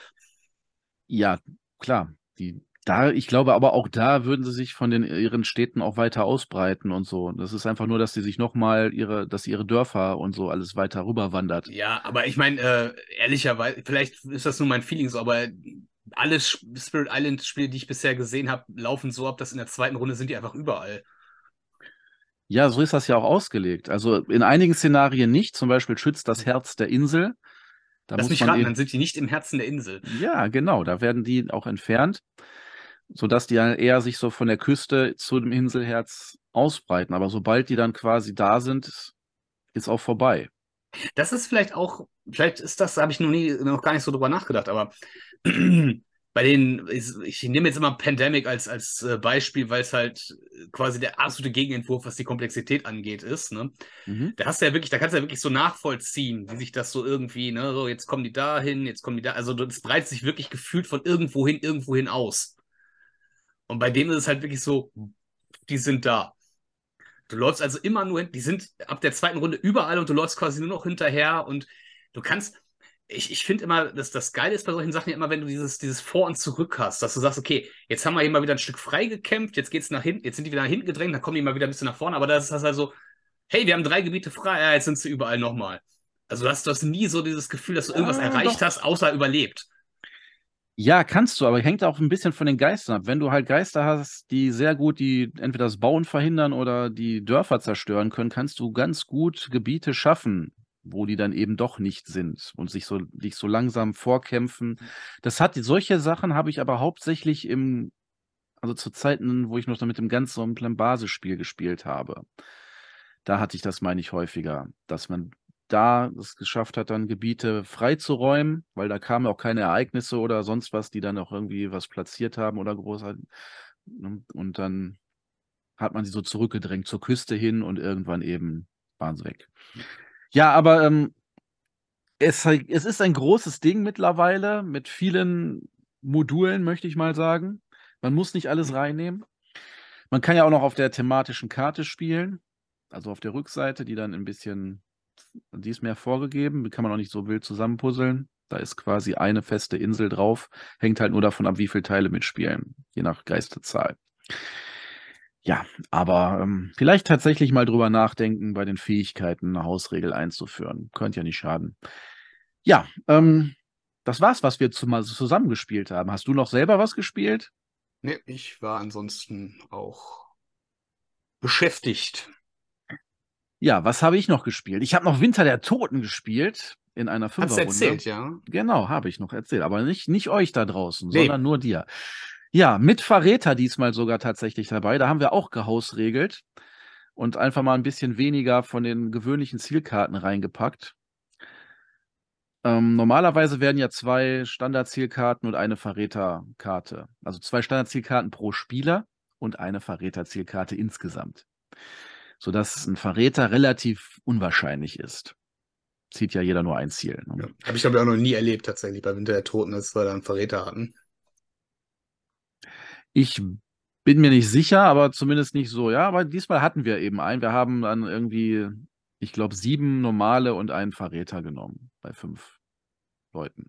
Ja, klar. Die, da, ich glaube aber auch da würden sie sich von den ihren Städten auch weiter ausbreiten und so. Das ist einfach nur, dass sie sich nochmal ihre, dass ihre Dörfer und so alles weiter rüberwandert. Ja, aber ich meine, äh, ehrlicherweise, vielleicht ist das nur mein Feeling so, aber alle Spirit Island Spiele, die ich bisher gesehen habe, laufen so ab, dass in der zweiten Runde sind die einfach überall. Ja, so ist das ja auch ausgelegt. Also in einigen Szenarien nicht, zum Beispiel schützt das Herz der Insel. Da Lass mich raten, dann sind die nicht im Herzen der Insel. Ja, genau, da werden die auch entfernt, sodass die dann eher sich so von der Küste zu dem Inselherz ausbreiten. Aber sobald die dann quasi da sind, ist auch vorbei. Das ist vielleicht auch, vielleicht ist das, habe ich noch nie, noch gar nicht so drüber nachgedacht, aber [CLEARS THROAT] bei den, ich, ich, nehme jetzt immer Pandemic als, als äh, Beispiel, weil es halt quasi der absolute Gegenentwurf, was die Komplexität angeht, ist. Ne? Mhm. Da hast du ja wirklich, da kannst du ja wirklich so nachvollziehen, wie sich das so irgendwie, ne, so jetzt kommen die da hin, jetzt kommen die da, also das breitet sich wirklich gefühlt von irgendwo hin, irgendwo hin aus. Und bei denen ist es halt wirklich so, die sind da. Du läufst also immer nur hin, die sind ab der zweiten Runde überall und du läufst quasi nur noch hinterher und du kannst, ich, ich finde immer, dass das Geile ist bei solchen Sachen ja immer, wenn du dieses, dieses Vor und Zurück hast, dass du sagst, okay, jetzt haben wir hier mal wieder ein Stück frei gekämpft, jetzt geht's nach hinten, jetzt sind die wieder nach hinten gedrängt, dann kommen die mal wieder ein bisschen nach vorne, aber das ist das also, hey, wir haben drei Gebiete frei, ja, jetzt sind sie überall nochmal. Also du hast, du hast nie so dieses Gefühl, dass du irgendwas ja, erreicht doch. hast, außer überlebt. Ja, kannst du, aber hängt auch ein bisschen von den Geistern ab. Wenn du halt Geister hast, die sehr gut die entweder das Bauen verhindern oder die Dörfer zerstören können, kannst du ganz gut Gebiete schaffen, wo die dann eben doch nicht sind und sich so, sich so langsam vorkämpfen. Das hat, solche Sachen habe ich aber hauptsächlich im, also zu Zeiten, wo ich noch mit dem ganz simplen Basisspiel gespielt habe. Da hatte ich das, meine ich, häufiger, dass man da es geschafft hat, dann Gebiete freizuräumen, weil da kamen auch keine Ereignisse oder sonst was, die dann auch irgendwie was platziert haben oder groß. Ne? Und dann hat man sie so zurückgedrängt zur Küste hin und irgendwann eben waren sie weg. Ja, aber ähm, es, es ist ein großes Ding mittlerweile mit vielen Modulen, möchte ich mal sagen. Man muss nicht alles reinnehmen. Man kann ja auch noch auf der thematischen Karte spielen, also auf der Rückseite, die dann ein bisschen, die ist mehr vorgegeben, die kann man auch nicht so wild zusammenpuzzeln. Da ist quasi eine feste Insel drauf, hängt halt nur davon ab, wie viele Teile mitspielen, je nach Geisterzahl. Ja, aber ähm, vielleicht tatsächlich mal drüber nachdenken, bei den Fähigkeiten eine Hausregel einzuführen. Könnte ja nicht schaden. Ja, ähm, das war's, was wir zu, mal zusammengespielt haben. Hast du noch selber was gespielt? Nee, ich war ansonsten auch beschäftigt. Ja, was habe ich noch gespielt? Ich habe noch Winter der Toten gespielt in einer Fünferrunde. Hast du erzählt, ja? Genau, habe ich noch erzählt, aber nicht, nicht euch da draußen, nee. sondern nur dir. Ja, mit Verräter diesmal sogar tatsächlich dabei. Da haben wir auch gehausregelt und einfach mal ein bisschen weniger von den gewöhnlichen Zielkarten reingepackt. Ähm, normalerweise werden ja zwei Standardzielkarten und eine Verräterkarte. Also zwei Standardzielkarten pro Spieler und eine Verräterzielkarte insgesamt. Sodass ein Verräter relativ unwahrscheinlich ist. Zieht ja jeder nur ein Ziel. Ne? Ja, Habe ich aber auch noch nie erlebt, tatsächlich, bei Winter der Toten, dass wir da einen Verräter hatten. Ich bin mir nicht sicher, aber zumindest nicht so. Ja, aber diesmal hatten wir eben einen. Wir haben dann irgendwie, ich glaube, sieben normale und einen Verräter genommen bei fünf Leuten.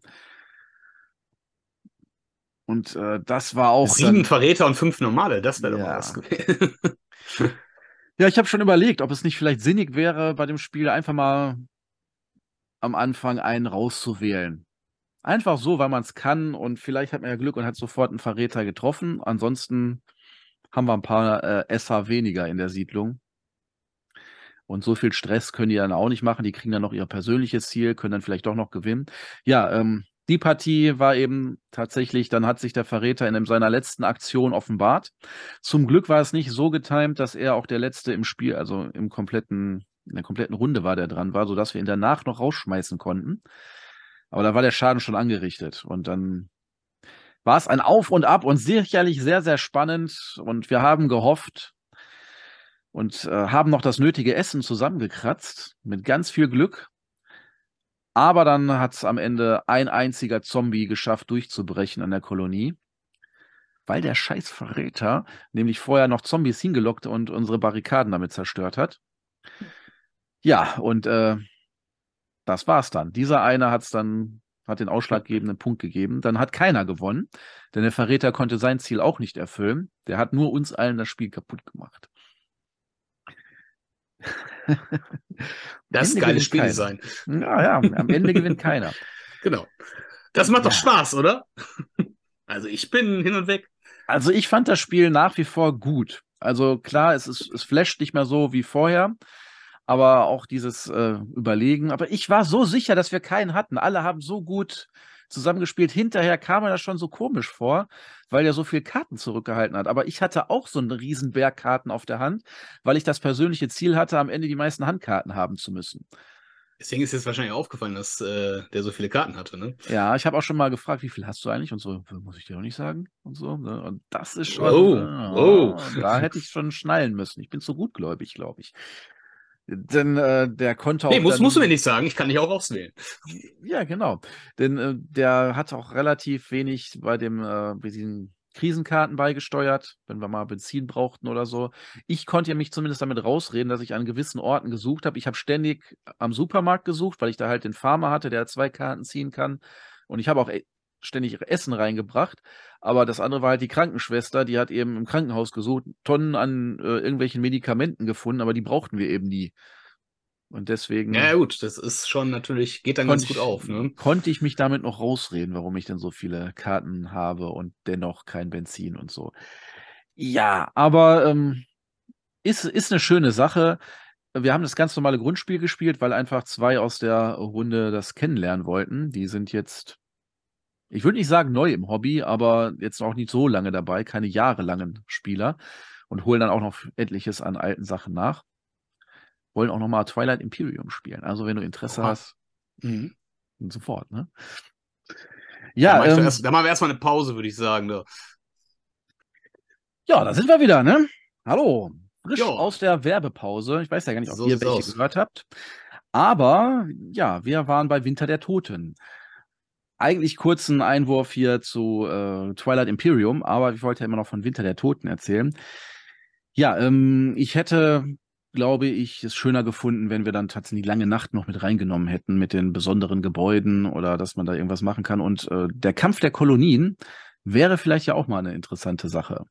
Und äh, das war auch. Sieben dann, Verräter und fünf normale, das wäre ja. doch was gewesen. [LAUGHS] ja, ich habe schon überlegt, ob es nicht vielleicht sinnig wäre, bei dem Spiel einfach mal am Anfang einen rauszuwählen. Einfach so, weil man es kann und vielleicht hat man ja Glück und hat sofort einen Verräter getroffen. Ansonsten haben wir ein paar äh, SH weniger in der Siedlung. Und so viel Stress können die dann auch nicht machen. Die kriegen dann noch ihr persönliches Ziel, können dann vielleicht doch noch gewinnen. Ja, ähm, die Partie war eben tatsächlich, dann hat sich der Verräter in seiner letzten Aktion offenbart. Zum Glück war es nicht so getimt, dass er auch der Letzte im Spiel, also im kompletten, in der kompletten Runde war, der dran war, sodass wir ihn danach noch rausschmeißen konnten. Aber da war der Schaden schon angerichtet. Und dann war es ein Auf und Ab und sicherlich sehr, sehr spannend. Und wir haben gehofft und äh, haben noch das nötige Essen zusammengekratzt, mit ganz viel Glück. Aber dann hat es am Ende ein einziger Zombie geschafft, durchzubrechen an der Kolonie. Weil der scheiß Verräter nämlich vorher noch Zombies hingelockt und unsere Barrikaden damit zerstört hat. Ja, und äh, das war's dann. Dieser eine hat's dann, hat den ausschlaggebenden Punkt gegeben. Dann hat keiner gewonnen, denn der Verräter konnte sein Ziel auch nicht erfüllen. Der hat nur uns allen das Spiel kaputt gemacht. Das ist ein geiles Spieldesign. Ja, ja, am Ende gewinnt keiner. [LAUGHS] Genau. Das macht doch Spaß, oder? [LAUGHS] Also ich bin hin und weg. Also ich fand das Spiel nach wie vor gut. Also klar, es, ist, es flasht nicht mehr so wie vorher, aber auch dieses äh, Überlegen. Aber ich war so sicher, dass wir keinen hatten. Alle haben so gut zusammengespielt. Hinterher kam mir das schon so komisch vor, weil er so viel Karten zurückgehalten hat. Aber ich hatte auch so einen riesen Berg Karten auf der Hand, weil ich das persönliche Ziel hatte, am Ende die meisten Handkarten haben zu müssen. Deswegen ist jetzt wahrscheinlich aufgefallen, dass äh, der so viele Karten hatte, ne? Ja, ich habe auch schon mal gefragt, wie viel hast du eigentlich? Und so, muss ich dir auch nicht sagen. Und so. Ne? Und das ist schon. Oh, äh, oh. Da hätte ich schon schnallen müssen. Ich bin zu gutgläubig, glaube ich. Denn äh, der konnte auch. Nee, muss, dann, musst du mir nicht sagen, ich kann dich auch auswählen. Ja, genau. Denn äh, der hat auch relativ wenig bei dem äh, bei diesen Krisenkarten beigesteuert, wenn wir mal Benzin brauchten oder so. Ich konnte ja mich zumindest damit rausreden, dass ich an gewissen Orten gesucht habe. Ich habe ständig am Supermarkt gesucht, weil ich da halt den Farmer hatte, der zwei Karten ziehen kann. Und ich habe auch e, ständig Essen reingebracht. Aber das andere war halt die Krankenschwester, die hat eben im Krankenhaus gesucht, Tonnen an äh, irgendwelchen Medikamenten gefunden, aber die brauchten wir eben nie. Und deswegen. Ja, gut, das ist schon natürlich, geht dann ganz gut ich, auf. Ne? Konnte ich mich damit noch rausreden, warum ich denn so viele Karten habe und dennoch kein Benzin und so. Ja, aber ähm, ist, ist eine schöne Sache. Wir haben das ganz normale Grundspiel gespielt, weil einfach zwei aus der Runde das kennenlernen wollten. Die sind jetzt ich würde nicht sagen neu im Hobby, aber jetzt auch nicht so lange dabei, keine jahrelangen Spieler und holen dann auch noch etliches an alten Sachen nach. Wollen auch nochmal Twilight Imperium spielen. Also wenn du Interesse Oha. hast, Mhm. sofort, ne? Ja, ähm, erst, da machen wir erstmal eine Pause, würde ich sagen. Da. ja, da sind wir wieder, ne? Hallo, frisch Ja. aus der Werbepause. Ich weiß ja gar nicht, ob So ihr welche aus. gehört habt. Aber ja, wir waren bei Winter der Toten. Eigentlich kurzen Einwurf hier zu äh, Twilight Imperium, aber ich wollte ja immer noch von Winter der Toten erzählen. Ja, ähm, ich hätte, glaube ich, es schöner gefunden, wenn wir dann tatsächlich die lange Nacht noch mit reingenommen hätten, mit den besonderen Gebäuden oder dass man da irgendwas machen kann. Und äh, der Kampf der Kolonien wäre vielleicht ja auch mal eine interessante Sache.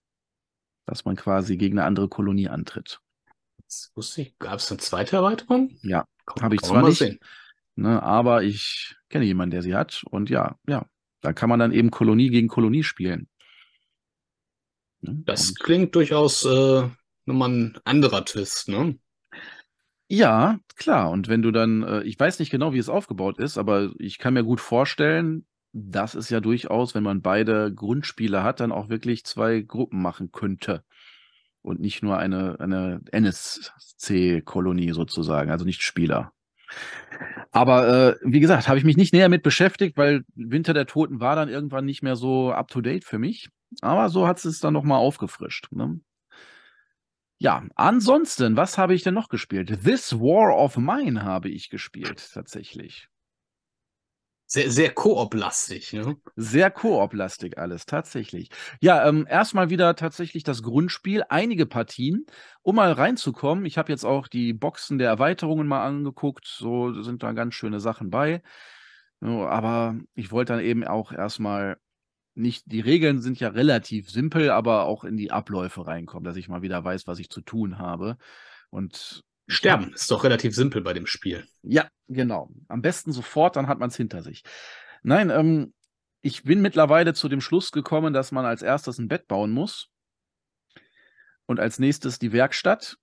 Dass man quasi gegen eine andere Kolonie antritt. Das wusste ich. Gab es eine zweite Erweiterung? Ja, Komm, Hab ich zwar nicht. sehen. Ne, aber ich kenne jemanden, der sie hat. Und ja, ja, da kann man dann eben Kolonie gegen Kolonie spielen. Ne? Das Und, klingt durchaus äh, nochmal ein anderer Twist, ne? ja, klar. Und wenn du dann, äh, ich weiß nicht genau, wie es aufgebaut ist, aber ich kann mir gut vorstellen, dass es ja durchaus, wenn man beide Grundspiele hat, dann auch wirklich zwei Gruppen machen könnte. Und nicht nur eine, eine NSC-Kolonie sozusagen, also nicht Spieler. Aber äh, wie gesagt, habe ich mich nicht näher mit beschäftigt, weil Winter der Toten war dann irgendwann nicht mehr so up to date für mich. Aber so hat es dann nochmal aufgefrischt. Ne? Ja, ansonsten, was habe ich denn noch gespielt? This War of Mine habe ich gespielt, tatsächlich. Sehr, sehr koop-lastig, ne? Sehr koop-lastig alles, tatsächlich. Ja, ähm, erstmal wieder tatsächlich das Grundspiel, einige Partien, um mal reinzukommen. Ich habe jetzt auch die Boxen der Erweiterungen mal angeguckt, so sind da ganz schöne Sachen bei. Aber ich wollte dann eben auch erstmal nicht, die Regeln sind ja relativ simpel, aber auch in die Abläufe reinkommen, dass ich mal wieder weiß, was ich zu tun habe. Und Sterben ist doch relativ simpel bei dem Spiel. ja, genau. Am besten sofort, dann hat man es hinter sich. Nein, ähm, ich bin mittlerweile zu dem Schluss gekommen, dass man als erstes ein Bett bauen muss und als nächstes die Werkstatt.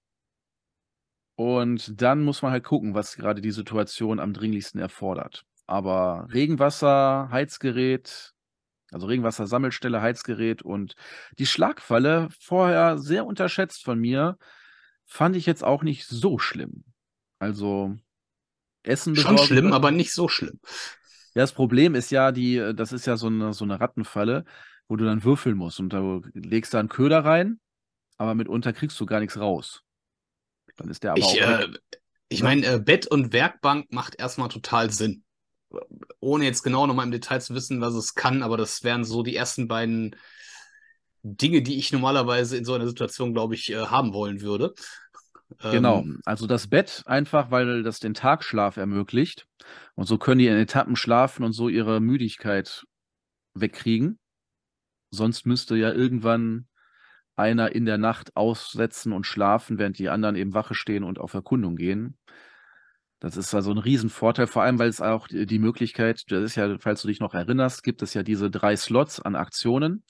Und dann muss man halt gucken, was gerade die Situation am dringlichsten erfordert. aber Regenwasser, Heizgerät, also Regenwassersammelstelle, Heizgerät und die Schlagfalle, vorher sehr unterschätzt von mir, fand ich jetzt auch nicht so schlimm. Also Essen Schon schlimm, aber nicht so schlimm. Ja, das Problem ist ja, die, das ist ja so eine, so eine Rattenfalle, wo du dann würfeln musst und da legst du einen Köder rein, aber mitunter kriegst du gar nichts raus. Dann ist der aber ich, auch. Äh, ich meine, äh, Bett und Werkbank macht erstmal total Sinn. Ohne jetzt genau nochmal im Detail zu wissen, was es kann, aber das wären so die ersten beiden Dinge, die ich normalerweise in so einer Situation, glaube ich, äh, haben wollen würde. Genau, ähm, also das Bett einfach, weil das den Tagschlaf ermöglicht. Und so können die in Etappen schlafen und so ihre Müdigkeit wegkriegen. Sonst müsste ja irgendwann einer in der Nacht aussetzen und schlafen, während die anderen eben Wache stehen und auf Erkundung gehen. Das ist also ein Riesenvorteil, vor allem weil es auch die Möglichkeit, das ist ja, falls du dich noch erinnerst, gibt es ja diese drei Slots an Aktionen.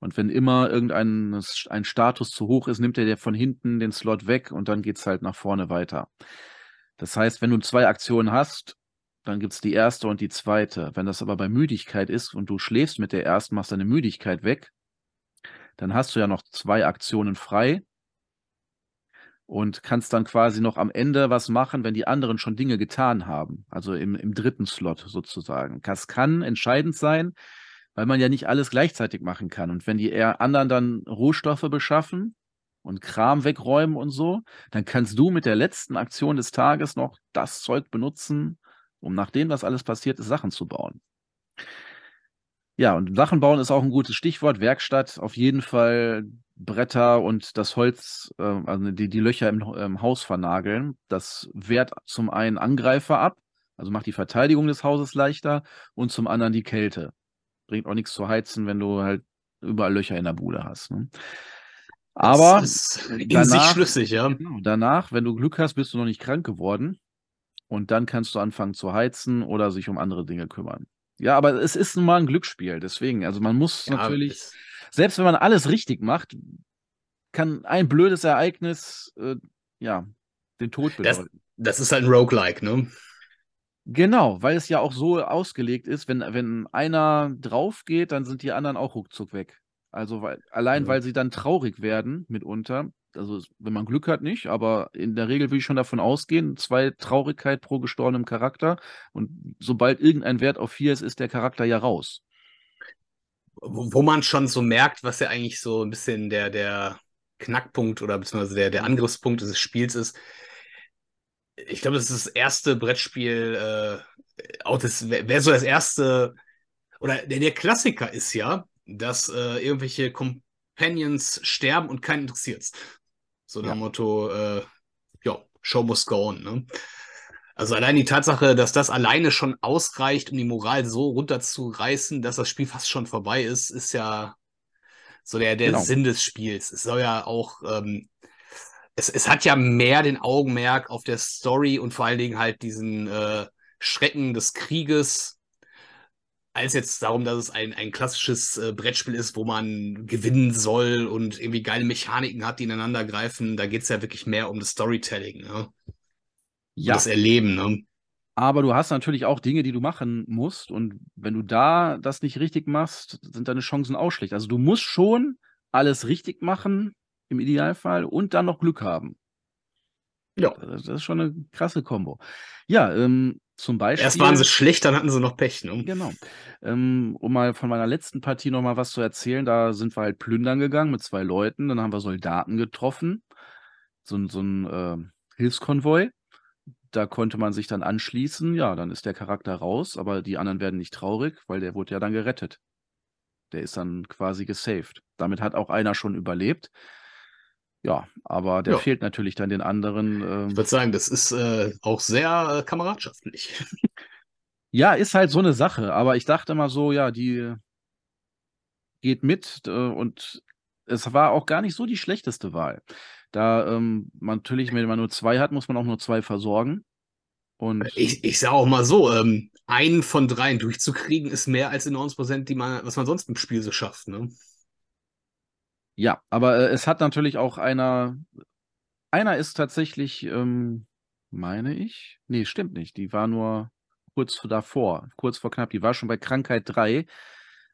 Und wenn immer irgendein ein Status zu hoch ist, nimmt er dir von hinten den Slot weg und dann geht es halt nach vorne weiter. Das heißt, wenn du zwei Aktionen hast, dann gibt es die erste und die zweite. Wenn das aber bei Müdigkeit ist und du schläfst mit der ersten, machst deine Müdigkeit weg, dann hast du ja noch zwei Aktionen frei und kannst dann quasi noch am Ende was machen, wenn die anderen schon Dinge getan haben. Also im, im dritten Slot sozusagen. Das kann entscheidend sein, weil man ja nicht alles gleichzeitig machen kann. Und wenn die anderen dann Rohstoffe beschaffen und Kram wegräumen und so, dann kannst du mit der letzten Aktion des Tages noch das Zeug benutzen, um nachdem das alles passiert ist, Sachen zu bauen. Ja, und Sachen bauen ist auch ein gutes Stichwort. Werkstatt auf jeden Fall Bretter und das Holz, äh, also die, die Löcher im, im Haus vernageln. Das wehrt zum einen Angreifer ab, also macht die Verteidigung des Hauses leichter und zum anderen die Kälte bringt auch nichts zu heizen, wenn du halt überall Löcher in der Bude hast. Ne? Aber das ist in danach, schlüssig, ja. Genau, danach, wenn du Glück hast, bist du noch nicht krank geworden. Und dann kannst du anfangen zu heizen oder sich um andere Dinge kümmern. Ja, aber es ist nun mal ein Glücksspiel, deswegen. Also man muss ja, natürlich, selbst wenn man alles richtig macht, kann ein blödes Ereignis, äh, ja, den Tod bedeuten. Das, das ist halt ein Roguelike, ne? Genau, weil es ja auch so ausgelegt ist, wenn, wenn einer drauf geht, dann sind die anderen auch ruckzuck weg. Also weil, allein, ja. weil sie dann traurig werden mitunter. Also wenn man Glück hat, nicht, aber in der Regel will ich schon davon ausgehen, zwei Traurigkeit pro gestorbenem Charakter. Und sobald irgendein Wert auf vier ist, ist der Charakter ja raus. Wo, wo man schon so merkt, was ja eigentlich so ein bisschen der, der Knackpunkt oder beziehungsweise der, der Angriffspunkt des Spiels ist, ich glaube, das ist das erste Brettspiel, äh, auch das wäre wär so das erste, oder der, der Klassiker ist ja, dass äh, irgendwelche Companions sterben und keinen interessiert. So nach ja. Motto, äh, ja, Show must go on, ne? Also allein die Tatsache, dass das alleine schon ausreicht, um die Moral so runterzureißen, dass das Spiel fast schon vorbei ist, ist ja so der, der genau. Sinn des Spiels. Es soll ja auch ähm, es, es hat ja mehr den Augenmerk auf der Story und vor allen Dingen halt diesen äh, Schrecken des Krieges, als jetzt darum, dass es ein, ein klassisches äh, Brettspiel ist, wo man gewinnen soll und irgendwie geile Mechaniken hat, die ineinander greifen. Da geht es ja wirklich mehr um das Storytelling, ne? Ja. das Erleben, ne? Aber du hast natürlich auch Dinge, die du machen musst. Und wenn du da das nicht richtig machst, sind deine Chancen auch schlecht. Also du musst schon alles richtig machen, im Idealfall und dann noch Glück haben. Ja. Das, das ist schon eine krasse Kombo. Ja, ähm, zum Beispiel. Erst waren sie schlecht, dann hatten sie noch Pech. Ne? Genau. Ähm, um mal von meiner letzten Partie noch mal was zu erzählen, da sind wir halt plündern gegangen mit zwei Leuten. Dann haben wir Soldaten getroffen. So, so ein äh, Hilfskonvoi. Da konnte man sich dann anschließen. Ja, dann ist der Charakter raus, aber die anderen werden nicht traurig, weil der wurde ja dann gerettet. Der ist dann quasi gesaved. Damit hat auch einer schon überlebt. Ja, aber der ja. fehlt natürlich dann den anderen. Ähm, ich würde sagen, das ist äh, auch sehr äh, kameradschaftlich. [LAUGHS] ja, ist halt so eine Sache. Aber ich dachte mal so, ja, die geht mit äh, und es war auch gar nicht so die schlechteste Wahl. Da ähm, man natürlich, wenn man nur zwei hat, muss man auch nur zwei versorgen. Und ich, ich sage auch mal so, ähm, einen von dreien durchzukriegen, ist mehr als in 90 Prozent, die man, was man sonst im Spiel so schafft. Ne? Ja, aber äh, es hat natürlich auch einer, einer ist tatsächlich, ähm, meine ich, nee, stimmt nicht, die war nur kurz davor, kurz vor knapp. Die war schon bei Krankheit 3.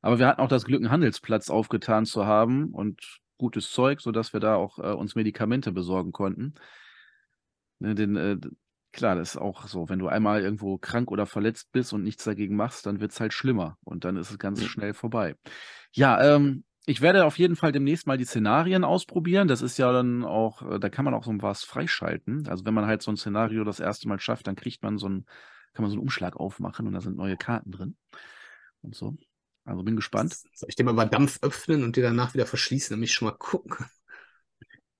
Aber wir hatten auch das Glück, einen Handelsplatz aufgetan zu haben und gutes Zeug, sodass wir da auch äh, uns Medikamente besorgen konnten. Ne, denn äh, klar, das ist auch so, wenn du einmal irgendwo krank oder verletzt bist und nichts dagegen machst, dann wird es halt schlimmer und dann ist es ganz mhm. schnell vorbei. Ja, ähm, ich werde auf jeden Fall demnächst mal die Szenarien ausprobieren. Das ist ja dann auch, äh, da kann man auch so was freischalten. Also wenn man halt so ein Szenario das erste Mal schafft, dann kriegt man so ein, kann man so einen Umschlag aufmachen und da sind neue Karten drin und so. Also bin gespannt. Soll ich den mal bei Dampf öffnen und die danach wieder verschließen, damit ich schon mal gucken?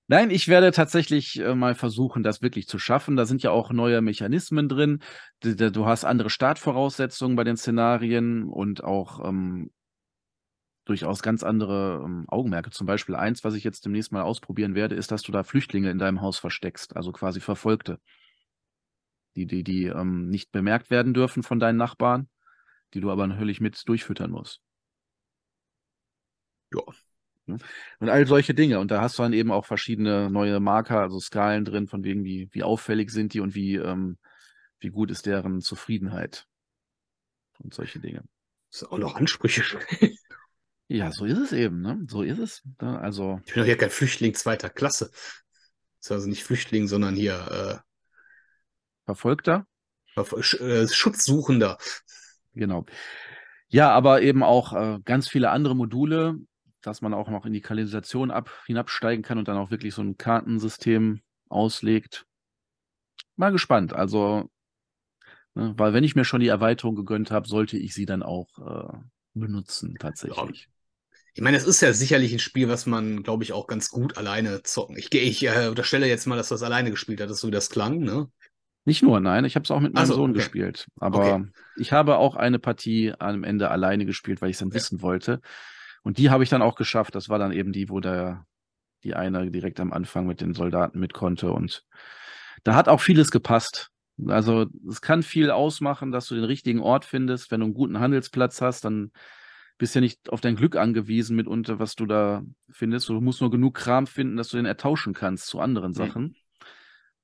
Nein, ich werde tatsächlich äh, mal versuchen, das wirklich zu schaffen. Da sind ja auch neue Mechanismen drin. Du, du hast andere Startvoraussetzungen bei den Szenarien und auch ähm, durchaus ganz andere ähm, Augenmerke. Zum Beispiel eins, was ich jetzt demnächst mal ausprobieren werde, ist, dass du da Flüchtlinge in deinem Haus versteckst, also quasi Verfolgte, die, die, die ähm, nicht bemerkt werden dürfen von deinen Nachbarn, die du aber natürlich mit durchfüttern musst. Ja. Und all solche Dinge. Und da hast du dann eben auch verschiedene neue Marker, also Skalen drin, von wegen, wie, wie auffällig sind die und wie, ähm, wie gut ist deren Zufriedenheit. Und solche Dinge. Das ist auch noch Ansprüche. Ja, so ist es eben, ne? So ist es. Ne? Also. Ich bin doch hier kein Flüchtling zweiter Klasse. Das ist also nicht Flüchtling, sondern hier äh, Verfolgter? Sch äh, Schutzsuchender. Genau. Ja, aber eben auch äh, ganz viele andere Module, dass man auch noch in die Kanalisation ab, hinabsteigen kann und dann auch wirklich so ein Kartensystem auslegt. Mal gespannt. Also, ne, weil wenn ich mir schon die Erweiterung gegönnt habe, sollte ich sie dann auch äh, benutzen, tatsächlich. Ich meine, es ist ja sicherlich ein Spiel, was man, glaube ich, auch ganz gut alleine zocken. Ich, ich äh, unterstelle jetzt mal, dass du das alleine gespielt hattest, so wie das klang, ne? Nicht nur, nein, ich habe es auch mit meinem also, Sohn okay. gespielt. Aber okay. ich habe auch eine Partie am Ende alleine gespielt, weil ich es dann ja. wissen wollte. Und die habe ich dann auch geschafft. Das war dann eben die, wo der, die eine direkt am Anfang mit den Soldaten mit konnte. Und da hat auch vieles gepasst. Also es kann viel ausmachen, dass du den richtigen Ort findest. Wenn du einen guten Handelsplatz hast, dann bist ja nicht auf dein Glück angewiesen mitunter, was du da findest. Du musst nur genug Kram finden, dass du den ertauschen kannst zu anderen Sachen mhm.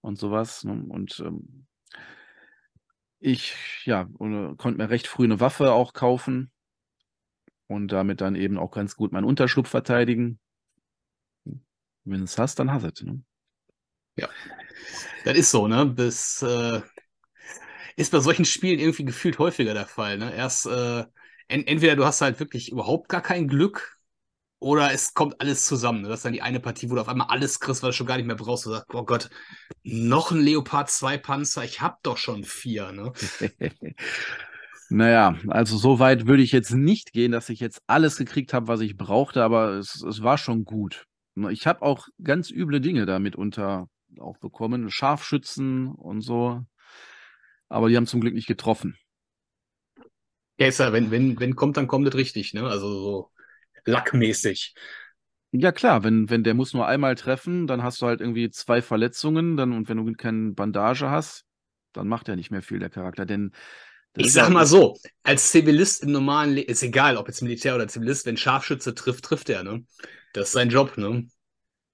und sowas. Ne? Und ähm, ich, ja, konnte mir recht früh eine Waffe auch kaufen und damit dann eben auch ganz gut meinen Unterschlupf verteidigen. Wenn du es hast, dann hast du es. Ne? Ja, das ist so, ne? Das äh, ist bei solchen Spielen irgendwie gefühlt häufiger der Fall. Ne? Erst äh, en entweder du hast halt wirklich überhaupt gar kein Glück oder es kommt alles zusammen. Ne? Das ist dann die eine Partie, wo du auf einmal alles kriegst, was du schon gar nicht mehr brauchst. Du sagst, oh Gott, noch ein Leopard 2 Panzer, ich hab doch schon vier. Ne? [LAUGHS] naja, also so weit würde ich jetzt nicht gehen, dass ich jetzt alles gekriegt habe, was ich brauchte, aber es, es war schon gut. Ich habe auch ganz üble Dinge damit unter auch bekommen, Scharfschützen und so. Aber die haben zum Glück nicht getroffen. Ja, ist ja, wenn, wenn, wenn kommt, dann kommt es richtig, ne? Also so lackmäßig. Ja, klar, wenn, wenn der muss nur einmal treffen, dann hast du halt irgendwie zwei Verletzungen, dann, und wenn du keine Bandage hast, dann macht er nicht mehr viel, der Charakter. Denn ich sag mal so, als Zivilist im normalen Leben, ist egal, ob jetzt Militär oder Zivilist, wenn Scharfschütze trifft, trifft er, ne? Das ist sein Job, ne?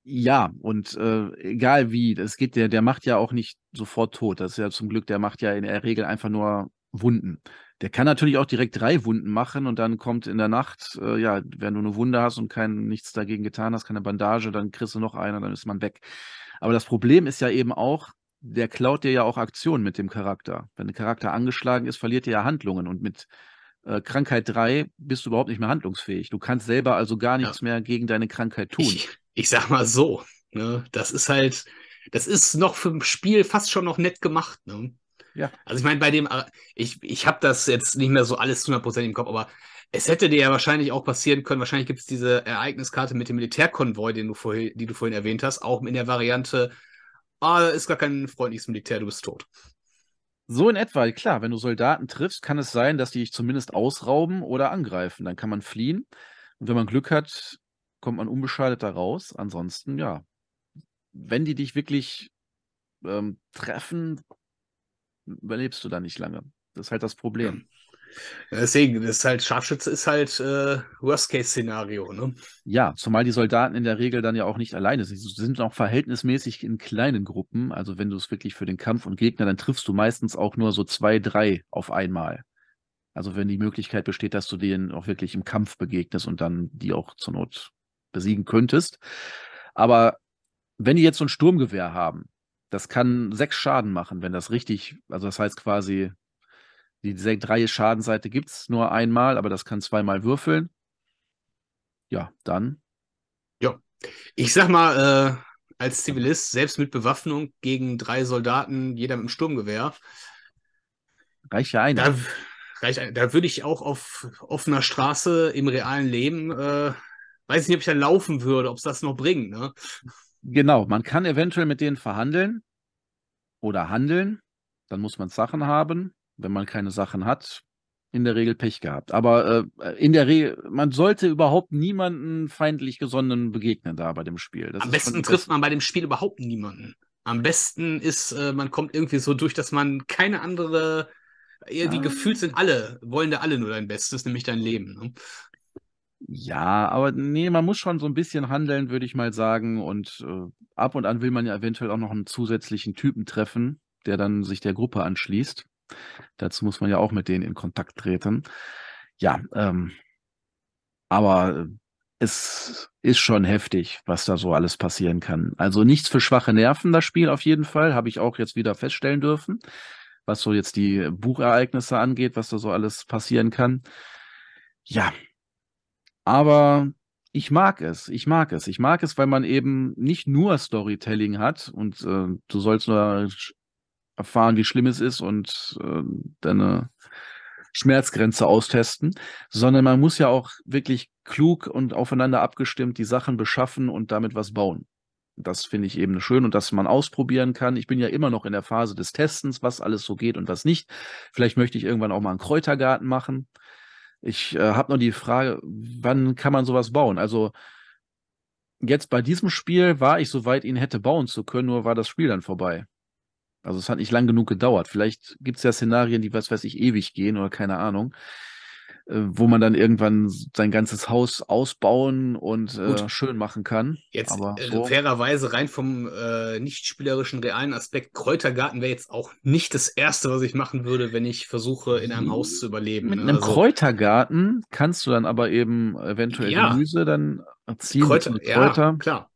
Ja, und äh, egal wie, das geht, der, der macht ja auch nicht sofort tot. Das ist ja zum Glück, der macht ja in der Regel einfach nur Wunden. Der kann natürlich auch direkt drei Wunden machen und dann kommt in der Nacht, äh, ja, wenn du eine Wunde hast und kein, nichts dagegen getan hast, keine Bandage, dann kriegst du noch eine, dann ist man weg. Aber das Problem ist ja eben auch, der klaut dir ja auch Aktionen mit dem Charakter. Wenn der Charakter angeschlagen ist, verliert er ja Handlungen und mit äh, Krankheit 3 bist du überhaupt nicht mehr handlungsfähig. Du kannst selber also gar nichts ja. mehr gegen deine Krankheit tun. Ich, ich sag mal so, ne, das ist halt, das ist noch für ein Spiel fast schon noch nett gemacht, ne? Ja. Also ich meine, bei dem, ich, ich habe das jetzt nicht mehr so alles zu 100% im Kopf, aber es hätte dir ja wahrscheinlich auch passieren können, wahrscheinlich gibt es diese Ereigniskarte mit dem Militärkonvoi, den du vorhin, die du vorhin erwähnt hast, auch in der Variante, ah, ist gar kein freundliches Militär, du bist tot. So in etwa, klar, wenn du Soldaten triffst, kann es sein, dass die dich zumindest ausrauben oder angreifen. Dann kann man fliehen. Und wenn man Glück hat, kommt man unbeschadet da raus. Ansonsten, ja, wenn die dich wirklich ähm, treffen, überlebst du da nicht lange. Das ist halt das Problem. Deswegen, das ist halt, Scharfschütze ist halt äh, Worst-Case-Szenario, ne? Ja, zumal die Soldaten in der Regel dann ja auch nicht alleine sind. Sie sind auch verhältnismäßig in kleinen Gruppen. Also wenn du es wirklich für den Kampf und Gegner, dann triffst du meistens auch nur so zwei, drei auf einmal. Also wenn die Möglichkeit besteht, dass du denen auch wirklich im Kampf begegnest und dann die auch zur Not besiegen könntest. Aber wenn die jetzt so ein Sturmgewehr haben, das kann sechs Schaden machen, wenn das richtig, also das heißt quasi, die drei Schadenseite gibt es nur einmal, aber das kann zweimal würfeln. Ja, dann. Ja. Ich sag mal, äh, als Zivilist, selbst mit Bewaffnung gegen drei Soldaten, jeder mit einem Sturmgewehr. Reicht ja einer. Da, reicht, da würde ich auch auf offener Straße im realen Leben, äh, weiß nicht, ob ich da laufen würde, ob es das noch bringt. Ne? Genau, man kann eventuell mit denen verhandeln oder handeln. Dann muss man Sachen haben. Wenn man keine Sachen hat, in der Regel Pech gehabt. Aber äh, in der Regel, man sollte überhaupt niemanden feindlich gesonnenen begegnen da bei dem Spiel. Das Am besten trifft man bei dem Spiel überhaupt niemanden. Am besten ist, äh, man kommt irgendwie so durch, dass man keine andere, irgendwie ah. gefühlt sind alle, wollen da alle nur dein Bestes, nämlich dein Leben. Ne? Ja, aber nee, man muss schon so ein bisschen handeln, würde ich mal sagen. Und äh, ab und an will man ja eventuell auch noch einen zusätzlichen Typen treffen, der dann sich der Gruppe anschließt. Dazu muss man ja auch mit denen in Kontakt treten. Ja, ähm, aber es ist schon heftig, was da so alles passieren kann. Also nichts für schwache Nerven, das Spiel auf jeden Fall, habe ich auch jetzt wieder feststellen dürfen, was so jetzt die Buchereignisse angeht, was da so alles passieren kann. Ja, aber ich mag es, ich mag es. Ich mag es, weil man eben nicht nur Storytelling hat und äh, du sollst nur erfahren, wie schlimm es ist und äh, deine Schmerzgrenze austesten, sondern man muss ja auch wirklich klug und aufeinander abgestimmt die Sachen beschaffen und damit was bauen. Das finde ich eben schön und dass man ausprobieren kann. Ich bin ja immer noch in der Phase des Testens, was alles so geht und was nicht. Vielleicht möchte ich irgendwann auch mal einen Kräutergarten machen. Ich äh, habe nur die Frage, wann kann man sowas bauen? Also jetzt bei diesem Spiel war ich so weit, ihn hätte bauen zu können, nur war das Spiel dann vorbei. Also es hat nicht lang genug gedauert. Vielleicht gibt es ja Szenarien, die, was weiß ich, ewig gehen oder keine Ahnung. Äh, wo man dann irgendwann sein ganzes Haus ausbauen und äh, schön machen kann. Jetzt Aber äh, so. fairerweise rein vom äh, nicht spielerischen realen Aspekt, Kräutergarten wäre jetzt auch nicht das Erste, was ich machen würde, wenn ich versuche, in einem Haus zu überleben. Mit ne? einem also, Kräutergarten kannst du dann aber eben eventuell ja. Gemüse dann ziehen. Kräuter, Kräuter. Ja, klar.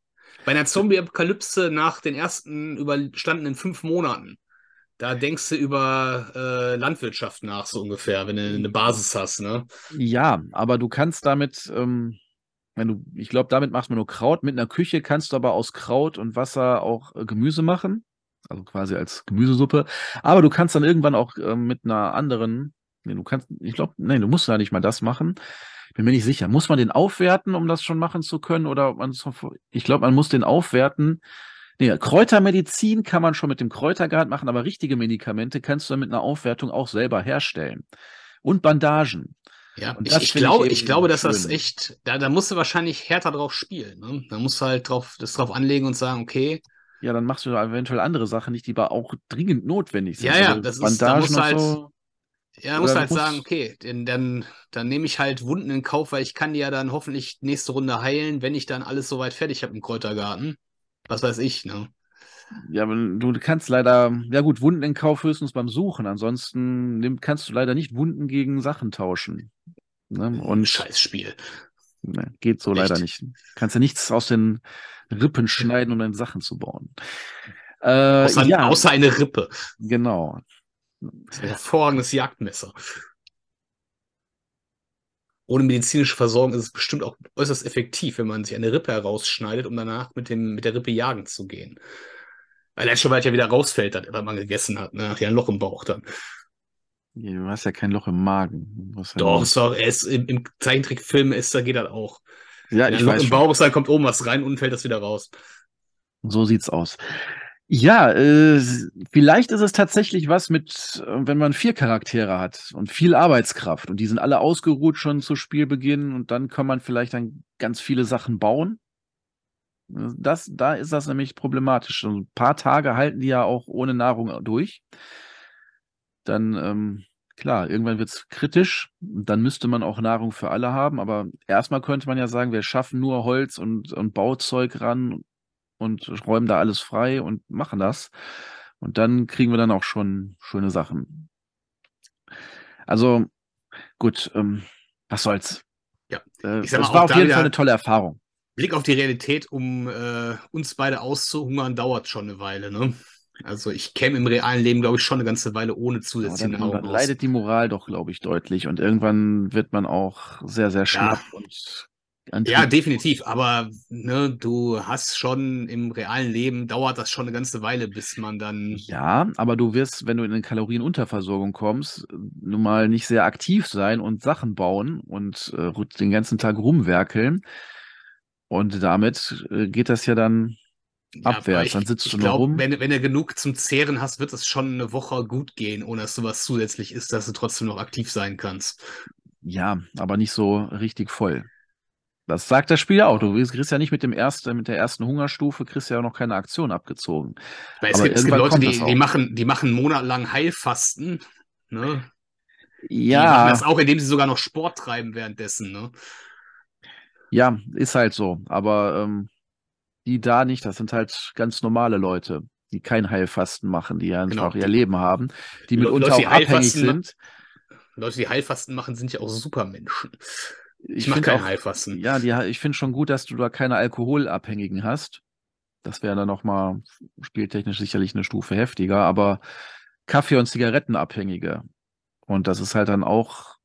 Bei einer Zombie-Apokalypse nach den ersten überstandenen fünf Monaten da denkst du über äh, Landwirtschaft nach, so ungefähr, wenn du eine Basis hast, ne? Ja, aber du kannst damit, ähm, wenn du, ich glaube, damit machst du nur Kraut. Mit einer Küche kannst du aber aus Kraut und Wasser auch äh, Gemüse machen. Also quasi als Gemüsesuppe. Aber du kannst dann irgendwann auch äh, mit einer anderen, nee, du kannst, ich glaube, nein, du musst ja nicht mal das machen. Bin mir nicht sicher. Muss man den aufwerten, um das schon machen zu können? Oder man, ich glaube, man muss den aufwerten, Nee, Kräutermedizin kann man schon mit dem Kräutergarten machen, aber richtige Medikamente kannst du mit einer Aufwertung auch selber herstellen. Und Bandagen. Ja, ich, ich, glaube, ich, ich glaube, dass schön. das echt, da, da musst du wahrscheinlich härter drauf spielen. Ne? Da musst du halt drauf, das drauf anlegen und sagen, okay. Ja, dann machst du eventuell andere Sachen nicht, die aber auch dringend notwendig sind. Ja, ja, also das ist, da musst du halt, so. Ja, muss halt sagen, okay, denn, dann, dann nehme ich halt Wunden in Kauf, weil ich kann die ja dann hoffentlich nächste Runde heilen, wenn ich dann alles soweit fertig habe im Kräutergarten was weiß ich, ne? Ja, du kannst leider, ja gut, Wunden in Kauf höchstens beim Suchen. Ansonsten kannst du leider nicht Wunden gegen Sachen tauschen. Ne? Und Scheißspiel. Ne, geht so Echt? leider nicht. Kannst ja nichts aus den Rippen schneiden, um deine Sachen zu bauen. Äh, außer, ja, außer eine Rippe. Genau. Das ist ein hervorragendes Jagdmesser ohne medizinische Versorgung ist es bestimmt auch äußerst effektiv, wenn man sich eine Rippe herausschneidet, um danach mit, dem, mit der Rippe jagen zu gehen. Weil er schon weit ja wieder rausfällt, wenn man gegessen hat, ne? ja ein Loch im Bauch dann. Du hast ja kein Loch im Magen. Doch, doch, er ist im, im Zeichentrickfilm ist, da geht das auch. Ja, wenn ich ein Loch im Bauch ist, dann kommt oben was rein und fällt das wieder raus. So sieht's aus. Ja, äh, vielleicht ist es tatsächlich was mit, äh, wenn man vier Charaktere hat und viel Arbeitskraft und die sind alle ausgeruht schon zu Spielbeginn und dann kann man vielleicht dann ganz viele Sachen bauen. Das, da ist das nämlich problematisch. ein paar Tage halten die ja auch ohne Nahrung durch. Dann ähm, klar, irgendwann wird es kritisch. Dann müsste man auch Nahrung für alle haben. Aber erstmal könnte man ja sagen, wir schaffen nur Holz und, und Bauzeug ran und räumen da alles frei und machen das. Und dann kriegen wir dann auch schon schöne Sachen. Also, gut, ähm, was soll's. Ja, Äh, ich sag mal, es war auf jeden Fall eine tolle Erfahrung. Blick auf die Realität, um äh, uns beide auszuhungern, dauert schon eine Weile, ne? Also ich käme im realen Leben, glaube ich, schon eine ganze Weile ohne zusätzliche dann, Nahrung aus. leidet die Moral doch, glaube ich, deutlich. Und irgendwann wird man auch sehr, sehr schlapp und Ja, antriebslos. definitiv. Aber ne, du hast schon im realen Leben dauert das schon eine ganze Weile, bis man dann. Ja, aber du wirst, wenn du in eine Kalorienunterversorgung kommst, nun mal nicht sehr aktiv sein und Sachen bauen und äh, den ganzen Tag rumwerkeln. Und damit äh, geht das ja dann Ja, abwärts. ich, Dann sitzt ich du nur glaube, rum. wenn, wenn du genug zum Zehren hast, wird es schon eine Woche gut gehen, ohne dass sowas zusätzlich ist, dass du trotzdem noch aktiv sein kannst. Ja, aber nicht so richtig voll. Das sagt das Spiel ja auch. Du kriegst ja nicht mit dem ersten, mit der ersten Hungerstufe, kriegst ja noch keine Aktion abgezogen. Weil es Aber gibt, es gibt Leute, die, die machen, die machen monatelang Heilfasten. Ne? Die machen Ja, das auch, indem sie sogar noch Sport treiben währenddessen. Ne? ja, ist halt so. Aber ähm, die da nicht, das sind halt ganz normale Leute, die kein Heilfasten machen, die einfach Genau. ihr Leben haben, die Le- mitunter Leute, die auch abhängig sind. Leute, die Heilfasten machen, sind ja auch Supermenschen. Ich, Ich mache finde kein auch, Heilfasten. ja, die, ich finde schon gut, dass du da keine Alkoholabhängigen hast. Das wäre dann nochmal spieltechnisch sicherlich eine Stufe heftiger, aber Kaffee- und Zigarettenabhängige. Und das ist halt dann auch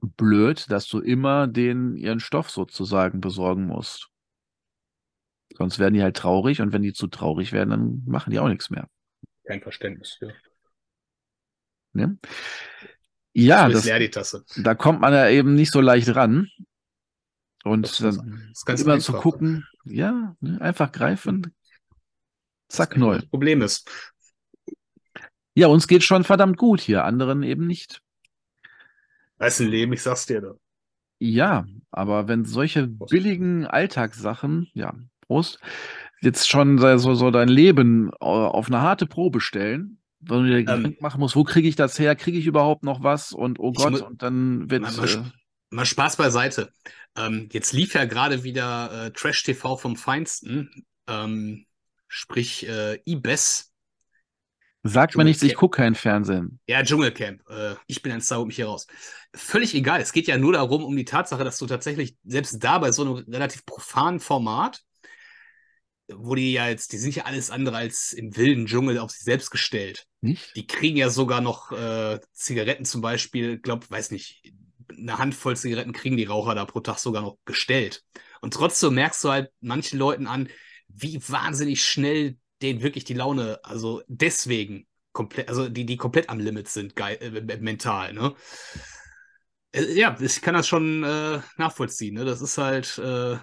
blöd, dass du immer den ihren Stoff sozusagen besorgen musst. Sonst werden die halt traurig und wenn die zu traurig werden, dann machen die auch nichts mehr. Kein Verständnis. Ja. Ne? Ja, das, leer die Tasse. da kommt man ja eben nicht so leicht ran. Und Das dann das immer zu gucken, ja, ne, einfach greifen, zack, Das neu. Problem ist, Ja, uns geht schon verdammt gut hier, anderen eben nicht. das ist ein Leben, ich sag's dir da. Ja, aber wenn solche Prost. billigen Alltagssachen, ja, Prost, jetzt schon so, so so dein Leben äh, auf eine harte Probe stellen, weil du dir Gedanken machen musst, wo kriege ich das her? Kriege ich überhaupt noch was? Und oh Ähm. Gott, und dann wird Mal, mal, äh, mal Spaß beiseite. Ähm, jetzt lief ja gerade wieder äh, Trash TV vom Feinsten, ähm, sprich äh, IBES. sagt mir nichts, ich gucke kein Fernsehen. Ja, Dschungelcamp. Äh, ich bin ein Star, hol mich hier raus. Völlig egal. Es geht ja nur darum, um die Tatsache, dass du tatsächlich selbst da bei so einem relativ profanen Format, wo die ja jetzt, die sind ja alles andere als im wilden Dschungel auf sich selbst gestellt. Nicht? Die kriegen ja sogar noch äh, Zigaretten zum Beispiel, glaub, weiß nicht, eine Handvoll Zigaretten kriegen die Raucher da pro Tag sogar noch gestellt. Und trotzdem merkst du halt manchen Leuten an, wie wahnsinnig schnell denen wirklich die Laune, also deswegen komplett, also die, die komplett am Limit sind, geil, äh, mental, ne? Äh, ja, ich kann das schon äh, nachvollziehen, ne? Das ist halt äh,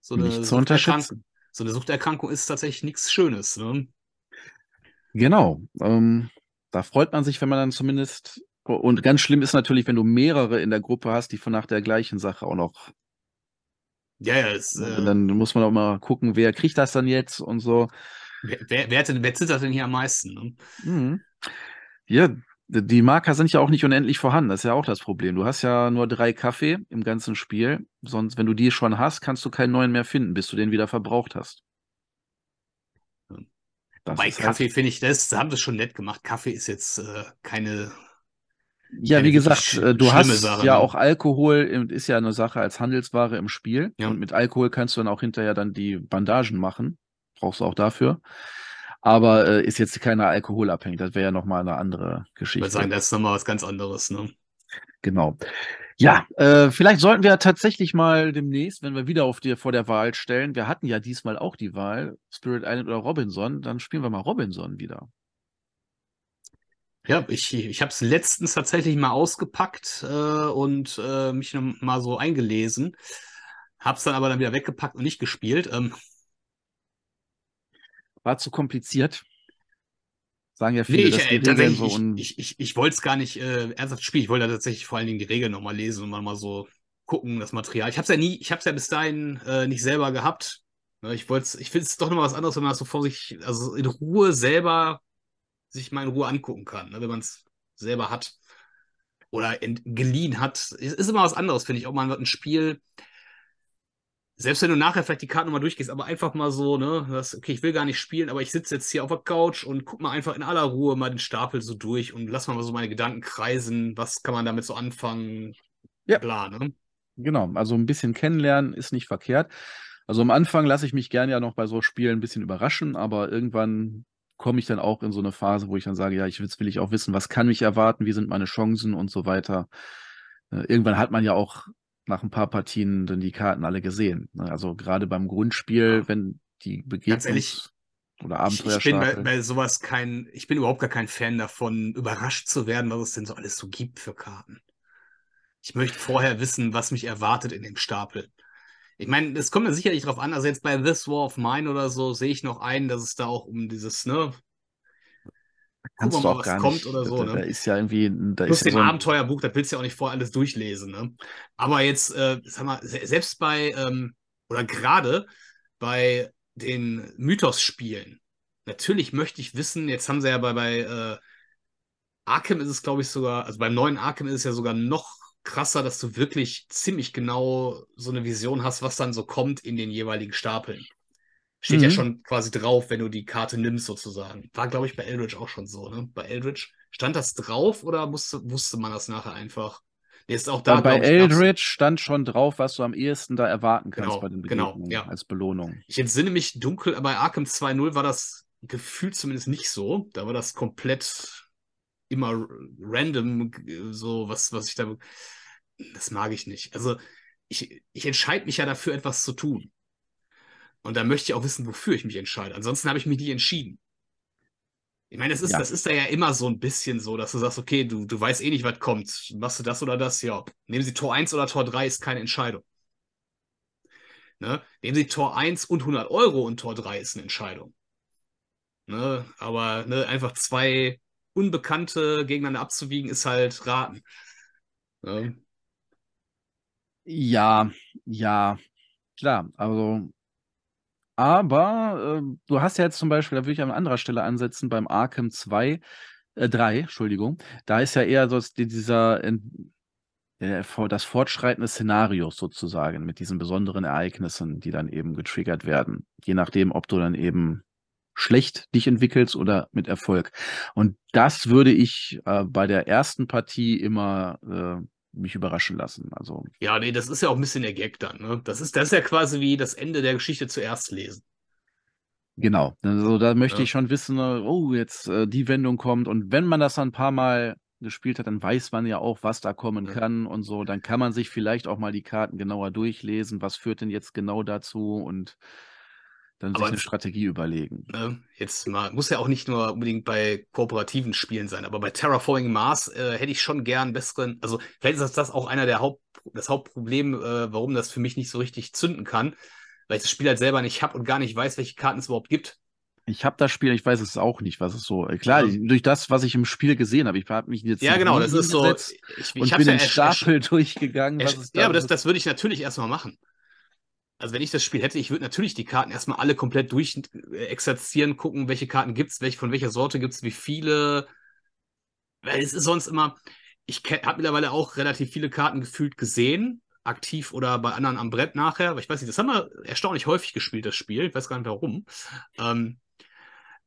so eine Nicht zu unterschätzen. So eine Suchterkrankung ist tatsächlich nichts Schönes, ne? Genau. Ähm, da freut man sich, wenn man dann zumindest. Und ganz schlimm ist natürlich, wenn du mehrere in der Gruppe hast, die von nach der gleichen Sache auch noch. Ja, ja, Und äh, dann muss man auch mal gucken, wer kriegt das dann jetzt und so. wer, wer, wer, wer zittert denn hier am meisten? Ne? Mhm. Ja, die Marker sind ja auch nicht unendlich vorhanden. Das ist ja auch das Problem. Du hast ja nur drei Kaffee im ganzen Spiel. Sonst, wenn du die schon hast, kannst du keinen neuen mehr finden, bis du den wieder verbraucht hast. Das Bei halt- Kaffee finde ich, das da haben sie schon nett gemacht. Kaffee ist jetzt äh, keine. Ja, Keine wie gesagt, äh, du hast Sache, ja ne? auch Alkohol, ist ja eine Sache als Handelsware im Spiel. Ja. Und mit Alkohol kannst du dann auch hinterher dann die Bandagen machen. Brauchst du auch dafür. Aber äh, ist jetzt keiner alkoholabhängig. Das wäre ja nochmal eine andere Ich Geschichte. würde sagen, das ist nochmal was ganz anderes. Ne? Genau. Ja, äh, vielleicht sollten wir tatsächlich mal demnächst, wenn wir wieder auf dir vor der Wahl stellen, wir hatten ja diesmal auch die Wahl, Spirit Island oder Robinson, dann spielen wir mal Robinson wieder. Ja, ich, ich habe es letztens tatsächlich mal ausgepackt äh, und äh, mich noch mal so eingelesen. Hab's dann aber dann wieder weggepackt und nicht gespielt. Ähm, War zu kompliziert. Sagen ja viele, nee, ich, dass die äh, Regeln tatsächlich, so ich, ich, ich, ich wollte es gar nicht äh, ernsthaft spielen. Ich wollte tatsächlich vor allen Dingen die Regeln nochmal lesen und mal, so gucken, das Material. Ich habe es ja nie, ich habe es ja bis dahin äh, nicht selber gehabt. Ne, Ich wollte, ich finde es doch nochmal was anderes, wenn man das so vor sich, also in Ruhe selber sich mal in Ruhe angucken kann, ne, wenn man es selber hat. oder geliehen hat. Ist, ist immer was anderes, finde ich. Ob man ein Spiel, selbst wenn du nachher vielleicht die Karten nochmal durchgehst, aber einfach mal so, ne, das, okay, ich will gar nicht spielen, aber ich sitze jetzt hier auf der Couch und guck mal einfach in aller Ruhe mal den Stapel so durch und lass mal so meine Gedanken kreisen. Was kann man damit so anfangen? Ja. Bla, ne? Genau, also ein bisschen kennenlernen ist nicht verkehrt. Also am Anfang lasse ich mich gerne ja noch bei so Spielen ein bisschen überraschen, aber irgendwann komme ich dann auch in so eine Phase, wo ich dann sage, ja, ich will, will ich auch wissen, was kann mich erwarten, wie sind meine Chancen und so weiter. Äh, irgendwann hat man ja auch nach ein paar Partien dann die Karten alle gesehen. Ne? Also gerade beim Grundspiel, ja. wenn die Begegnungs- oder Abenteuer Ich, ich bin bei, bei, sowas kein, ich bin überhaupt gar kein Fan davon, überrascht zu werden, was es denn so alles so gibt für Karten. Ich möchte vorher wissen, was mich erwartet in dem Stapel. Ich meine, es kommt mir sicherlich drauf an, also jetzt bei This War of Mine oder so sehe ich noch ein, dass es da auch um dieses, ne, Kannst Guck mal, was kommt nicht. oder so. Da, ne? da ist ja irgendwie. Da Plus ist dem so Abenteuerbuch, da willst du ja auch nicht vorher alles durchlesen. Ne? Aber jetzt, äh, sag mal, selbst bei, ähm, oder gerade bei den Mythos-Spielen, natürlich möchte ich wissen, jetzt haben sie ja bei, bei äh, Arkham ist es, glaube ich, sogar, also beim neuen Arkham ist es ja sogar noch krasser, dass du wirklich ziemlich genau so eine Vision hast, was dann so kommt in den jeweiligen Stapeln. Steht mhm. ja schon quasi drauf, wenn du die Karte nimmst, sozusagen. War, glaube ich, bei Eldritch auch schon so, ne? Bei Eldritch. Stand das drauf oder musste, wusste man das nachher einfach? Nee, ist auch da, bei ich, Eldritch stand schon drauf, was du am ehesten da erwarten kannst genau, bei den genau, Begegnungen genau, ja. als Belohnung. Ich entsinne mich dunkel, bei Arkham 2.0 war das gefühlt zumindest nicht so. Da war das komplett immer random, so was, was ich da. Das mag ich nicht. Also ich, ich entscheide mich ja dafür, etwas zu tun. Und da möchte ich auch wissen, wofür ich mich entscheide. Ansonsten habe ich mich nie entschieden. Ich meine, das ist, ja. das ist da ja immer so ein bisschen so, dass du sagst, okay, du, du weißt eh nicht, was kommt. Machst du das oder das? Ja. Nehmen Sie Tor 1 oder Tor 3, ist keine Entscheidung. Ne? Nehmen Sie Tor 1 und 100 Euro und Tor 3 ist eine Entscheidung. Ne? Aber ne, einfach zwei Unbekannte gegeneinander abzuwiegen, ist halt raten. Ne? Ja, ja, klar. Also aber äh, du hast ja jetzt zum Beispiel, da würde ich an anderer Stelle ansetzen, beim Arkham 2, äh, 3, Entschuldigung, da ist ja eher so dieser, äh, das Fortschreiten des Szenarios sozusagen mit diesen besonderen Ereignissen, die dann eben getriggert werden. Je nachdem, ob du dann eben schlecht dich entwickelst oder mit Erfolg. Und das würde ich äh, bei der ersten Partie immer äh, mich überraschen lassen. Also. Ja, nee, das ist ja auch ein bisschen der Gag dann. Ne? Das, ist, das ist ja quasi wie das Ende der Geschichte zuerst lesen. Genau. Also da möchte ja. ich schon wissen, oh, jetzt äh, die Wendung kommt. Und wenn man das dann ein paar Mal gespielt hat, dann weiß man ja auch, was da kommen ja. kann und so. Dann kann man sich vielleicht auch mal die Karten genauer durchlesen. Was führt denn jetzt genau dazu? Und dann aber sich eine Strategie überlegen. Ne, jetzt mal, muss ja auch nicht nur unbedingt bei kooperativen Spielen sein, aber bei Terraforming Mars äh, hätte ich schon gern besseren, also vielleicht ist das auch einer der Haupt, das Hauptproblem, äh, warum das für mich nicht so richtig zünden kann, weil ich das Spiel halt selber nicht habe und gar nicht weiß, welche Karten es überhaupt gibt. Ich habe das Spiel, ich weiß es auch nicht, was es so. Äh, klar, ja. durch das, was ich im Spiel gesehen habe, ich habe mich jetzt ja genau, das ist so. Ich, ich und bin ja den Stapel [LAUGHS] durchgegangen. Ja, aber das, das würde ich natürlich erstmal machen also wenn ich das Spiel hätte, ich würde natürlich die Karten erstmal alle komplett durchexerzieren, gucken, welche Karten gibt es, welche, von welcher Sorte gibt es, wie viele. Weil es ist sonst immer, ich habe mittlerweile auch relativ viele Karten gefühlt gesehen, aktiv oder bei anderen am Brett nachher. Aber ich weiß nicht, das haben wir erstaunlich häufig gespielt, das Spiel. Ich weiß gar nicht warum. Ähm,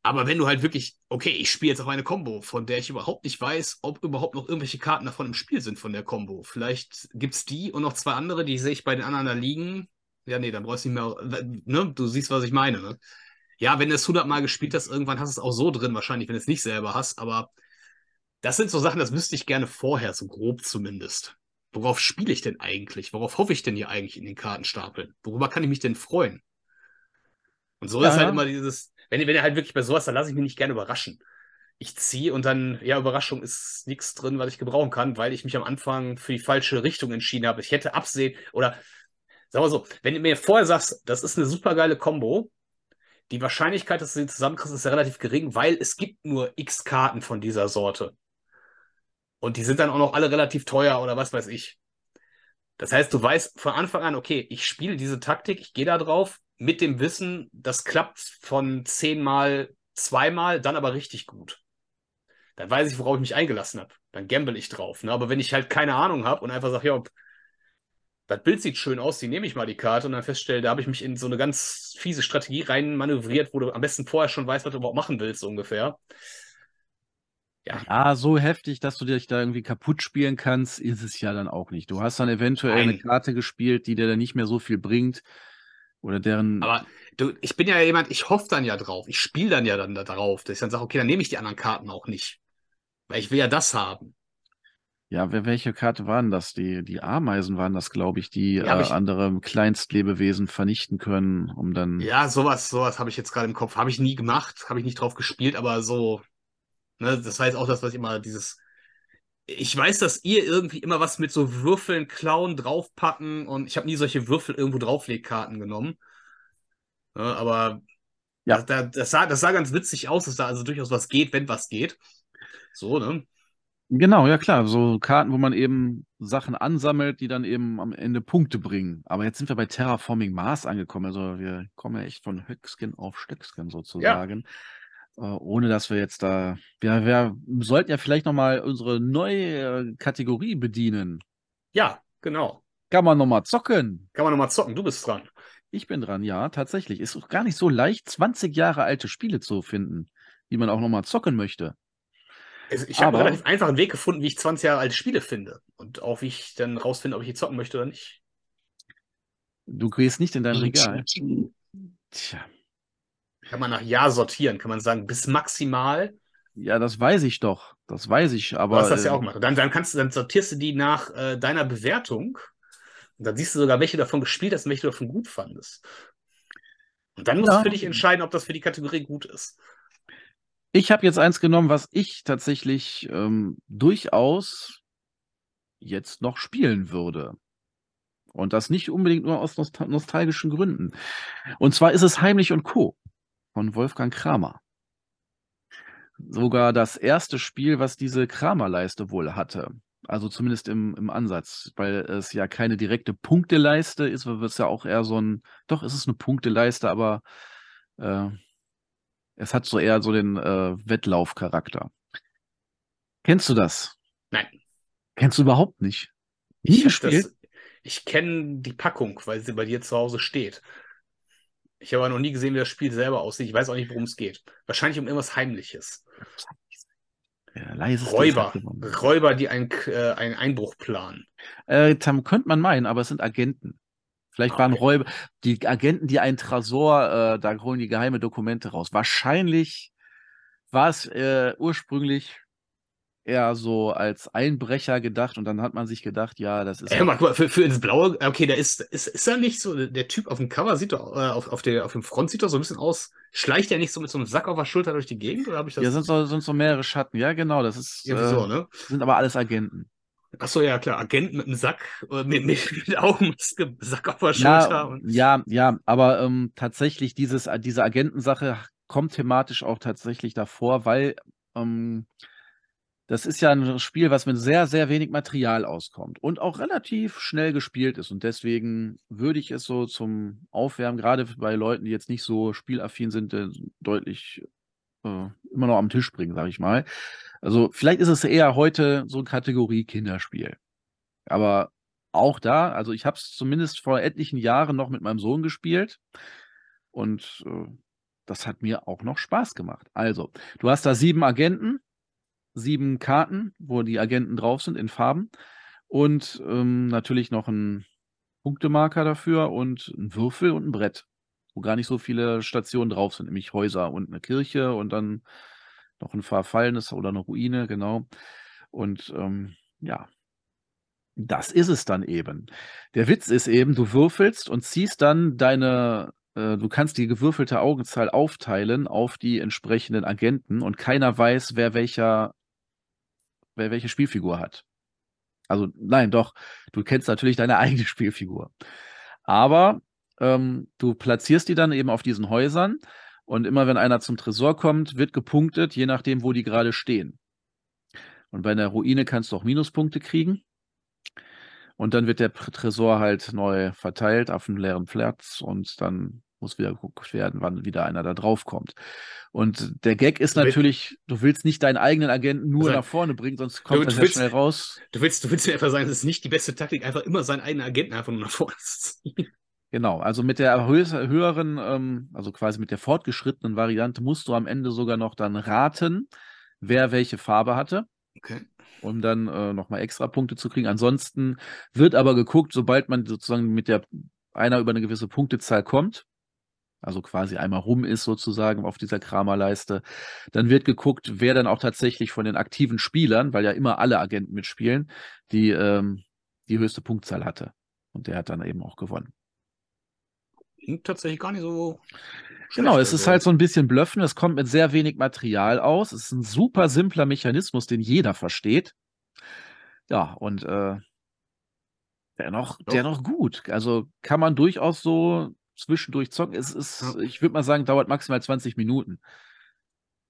aber wenn du halt wirklich, okay, ich spiele jetzt auf eine Combo, von der ich überhaupt nicht weiß, ob überhaupt noch irgendwelche Karten davon im Spiel sind von der Combo. Vielleicht gibt es die und noch zwei andere, die sehe ich bei den anderen da liegen. Ja, nee, dann brauchst du nicht mehr, ne? Du siehst, was ich meine, ne? Ja, wenn du es 100 Mal gespielt hast, irgendwann hast du es auch so drin, wahrscheinlich, wenn du es nicht selber hast, aber das sind so Sachen, das wüsste ich gerne vorher, so grob zumindest. Worauf spiele ich denn eigentlich? Worauf hoffe ich denn hier eigentlich in den Kartenstapeln? Worüber kann ich mich denn freuen? Und so ja, ist halt immer dieses, wenn, wenn ihr halt wirklich bei sowas, dann lasse ich mich nicht gerne überraschen. Ich ziehe und dann, ja, Überraschung ist nichts drin, was ich gebrauchen kann, weil ich mich am Anfang für die falsche Richtung entschieden habe. Ich hätte absehen oder Sag mal so, wenn du mir vorher sagst, das ist eine super geile Combo, die Wahrscheinlichkeit, dass du sie zusammenkriegst, ist ja relativ gering, weil es gibt nur x Karten von dieser Sorte. Und die sind dann auch noch alle relativ teuer oder was weiß ich. Das heißt, du weißt von Anfang an, okay, ich spiele diese Taktik, ich gehe da drauf, mit dem Wissen, das klappt von zehnmal zweimal, dann aber richtig gut. dann weiß ich, worauf ich mich eingelassen habe. Dann gamble ich drauf. Ne? Aber wenn ich halt keine Ahnung habe und einfach sage, ja, das Bild sieht schön aus, die nehme ich mal die Karte und dann feststelle, da habe ich mich in so eine ganz fiese Strategie rein manövriert, wo du am besten vorher schon weißt, was du überhaupt machen willst, so ungefähr. Ja. ja, so heftig, dass du dich da irgendwie kaputt spielen kannst, ist es ja dann auch nicht. Du hast dann eventuell Nein. eine Karte gespielt, die dir dann nicht mehr so viel bringt. Oder deren. Aber du, ich bin ja jemand, ich hoffe dann ja drauf. Ich spiele dann ja dann darauf, dass ich dann sage, okay, dann nehme ich die anderen Karten auch nicht. Weil ich will ja das haben. Ja, welche Karte waren das? Die, die Ameisen waren das, glaube ich, die ja, äh, ich... andere Kleinstlebewesen vernichten können, um dann. Ja, sowas, sowas habe ich jetzt gerade im Kopf. Habe ich nie gemacht, habe ich nicht drauf gespielt, aber so, Ne, das heißt auch das, was ich immer dieses. Ich weiß, dass ihr irgendwie immer was mit so Würfeln klauen, draufpacken und ich habe nie solche Würfel irgendwo drauflegkarten genommen. Ne, aber ja. Das, das, sah, das sah ganz witzig aus, dass da also durchaus was geht, wenn was geht. So, ne? Genau, ja klar. So Karten, wo man eben Sachen ansammelt, die dann eben am Ende Punkte bringen. Aber jetzt sind wir bei Terraforming Mars angekommen. Also wir kommen ja echt von Höckskin auf Stöckskin sozusagen. Ja. Äh, ohne dass wir jetzt da, wir, wir sollten ja vielleicht nochmal unsere neue Kategorie bedienen. Ja, genau. Kann man nochmal zocken? Kann man nochmal zocken, du bist dran. Ich bin dran, ja, tatsächlich. Ist auch gar nicht so leicht, 20 Jahre alte Spiele zu finden, die man auch nochmal zocken möchte. Also ich habe einen relativ einfachen Weg gefunden, wie ich 20 Jahre alte Spiele finde. Und auch wie ich dann rausfinde, ob ich die zocken möchte oder nicht. Du gehst nicht in dein Regal. Tja, kann man nach Jahr sortieren? Kann man sagen, bis maximal? Ja, das weiß ich doch. Das weiß ich, aber. Du hast das ja auch gemacht. Dann, dann, kannst du, dann sortierst du die nach äh, deiner Bewertung. Und dann siehst du sogar, welche davon gespielt hast und welche du davon gut fandest. Und dann musst ja. du für dich entscheiden, ob das für die Kategorie gut ist. Ich habe jetzt eins genommen, was ich tatsächlich ähm, durchaus jetzt noch spielen würde. Und das nicht unbedingt nur aus nostalgischen Gründen. Und zwar ist es Heimlich und Co von Wolfgang Kramer. Sogar das erste Spiel, was diese Kramer-Leiste wohl hatte. Also zumindest im, im Ansatz, weil es ja keine direkte Punkteleiste ist, weil es ja auch eher so ein, doch, es ist eine Punkteleiste, aber äh, es hat so eher so den äh, Wettlaufcharakter. Kennst du das? Nein. Kennst du überhaupt nicht? Nie gespielt? ich kenne die Packung, weil sie bei dir zu Hause steht. Ich habe noch nie gesehen, wie das Spiel selber aussieht. Ich weiß auch nicht, worum es geht. Wahrscheinlich um irgendwas Heimliches. Ja, Räuber. Räuber, die ein, äh, einen Einbruch planen. Äh, könnte man meinen, aber es sind Agenten. Vielleicht ah, waren Räuber, die Agenten, die einen Tresor, äh, da holen die geheime Dokumente raus. Wahrscheinlich war es äh, ursprünglich eher so als Einbrecher gedacht und dann hat man sich gedacht, ja, das ist. Ja, mal, guck mal, für, für ins Blaue, okay, der ist, ist, ist er nicht so, der Typ auf dem Cover sieht doch, äh, auf, auf, der, auf dem Front sieht doch so ein bisschen aus, schleicht er nicht so mit so einem Sack auf der Schulter durch die Gegend oder habe ich das? Ja, sind so, sind so mehrere Schatten, ja, genau, das ist. Ja, wieso, äh, ne? Sind aber alles Agenten. Achso, ja, klar, Agenten mit einem Sack, äh, mit, mit, [LAUGHS] mit Augenmaske, Sack auf der Schulter. Ja, ja, ja, aber ähm, tatsächlich, dieses, diese Agentensache kommt thematisch auch tatsächlich davor, weil ähm, das ist ja ein Spiel, was mit sehr, sehr wenig Material auskommt und auch relativ schnell gespielt ist. Und deswegen würde ich es so zum Aufwärmen, gerade bei Leuten, die jetzt nicht so spielaffin sind, äh, deutlich äh, immer noch am Tisch bringen, sage ich mal. Also vielleicht ist es eher heute so eine Kategorie Kinderspiel. Aber auch da, also ich habe es zumindest vor etlichen Jahren noch mit meinem Sohn gespielt und äh, das hat mir auch noch Spaß gemacht. Also, du hast da sieben Agenten sieben Karten, wo die Agenten drauf sind in Farben. Und ähm, natürlich noch ein Punktemarker dafür und ein Würfel und ein Brett, wo gar nicht so viele Stationen drauf sind, nämlich Häuser und eine Kirche und dann noch ein verfallenes oder eine Ruine, genau. Und ähm, ja, das ist es dann eben. Der Witz ist eben, du würfelst und ziehst dann deine, äh, du kannst die gewürfelte Augenzahl aufteilen auf die entsprechenden Agenten und keiner weiß, wer welcher wer welche Spielfigur hat. Also nein, doch, du kennst natürlich deine [LAUGHS] eigene Spielfigur. Aber ähm, du platzierst die dann eben auf diesen Häusern und immer wenn einer zum Tresor kommt, wird gepunktet, je nachdem, wo die gerade stehen. Und bei einer Ruine kannst du auch Minuspunkte kriegen. Und dann wird der Tresor halt neu verteilt auf einen leeren Platz und dann muss wieder geguckt werden, wann wieder einer da drauf kommt. Und der Gag ist Du willst- natürlich, du willst nicht deinen eigenen Agenten nur Also, nach vorne bringen, sonst kommt du das ja willst- schnell raus. Du willst, du willst mir einfach sagen, es ist nicht die beste Taktik, einfach immer seinen eigenen Agenten einfach nur nach vorne zu ziehen. Genau, also mit der höheren, ähm, also quasi mit der fortgeschrittenen Variante musst du am Ende sogar noch dann raten, wer welche Farbe hatte, Okay. um dann äh, nochmal extra Punkte zu kriegen. Ansonsten wird aber geguckt, sobald man sozusagen mit der einer über eine gewisse Punktezahl kommt, also quasi einmal rum ist sozusagen auf dieser Kramerleiste, dann wird geguckt, wer dann auch tatsächlich von den aktiven Spielern, weil ja immer alle Agenten mitspielen, die ähm, die höchste Punktzahl hatte. Und der hat dann eben auch gewonnen. Tatsächlich gar nicht so. Genau, es ist also. halt so ein bisschen Blöffen. Es kommt mit sehr wenig Material aus. Es ist ein super simpler Mechanismus, den jeder versteht. Ja, und äh, dennoch, Doch. dennoch gut. Also kann man durchaus so zwischendurch zocken. Es ist, Ja. ich würde mal sagen, dauert maximal 20 Minuten.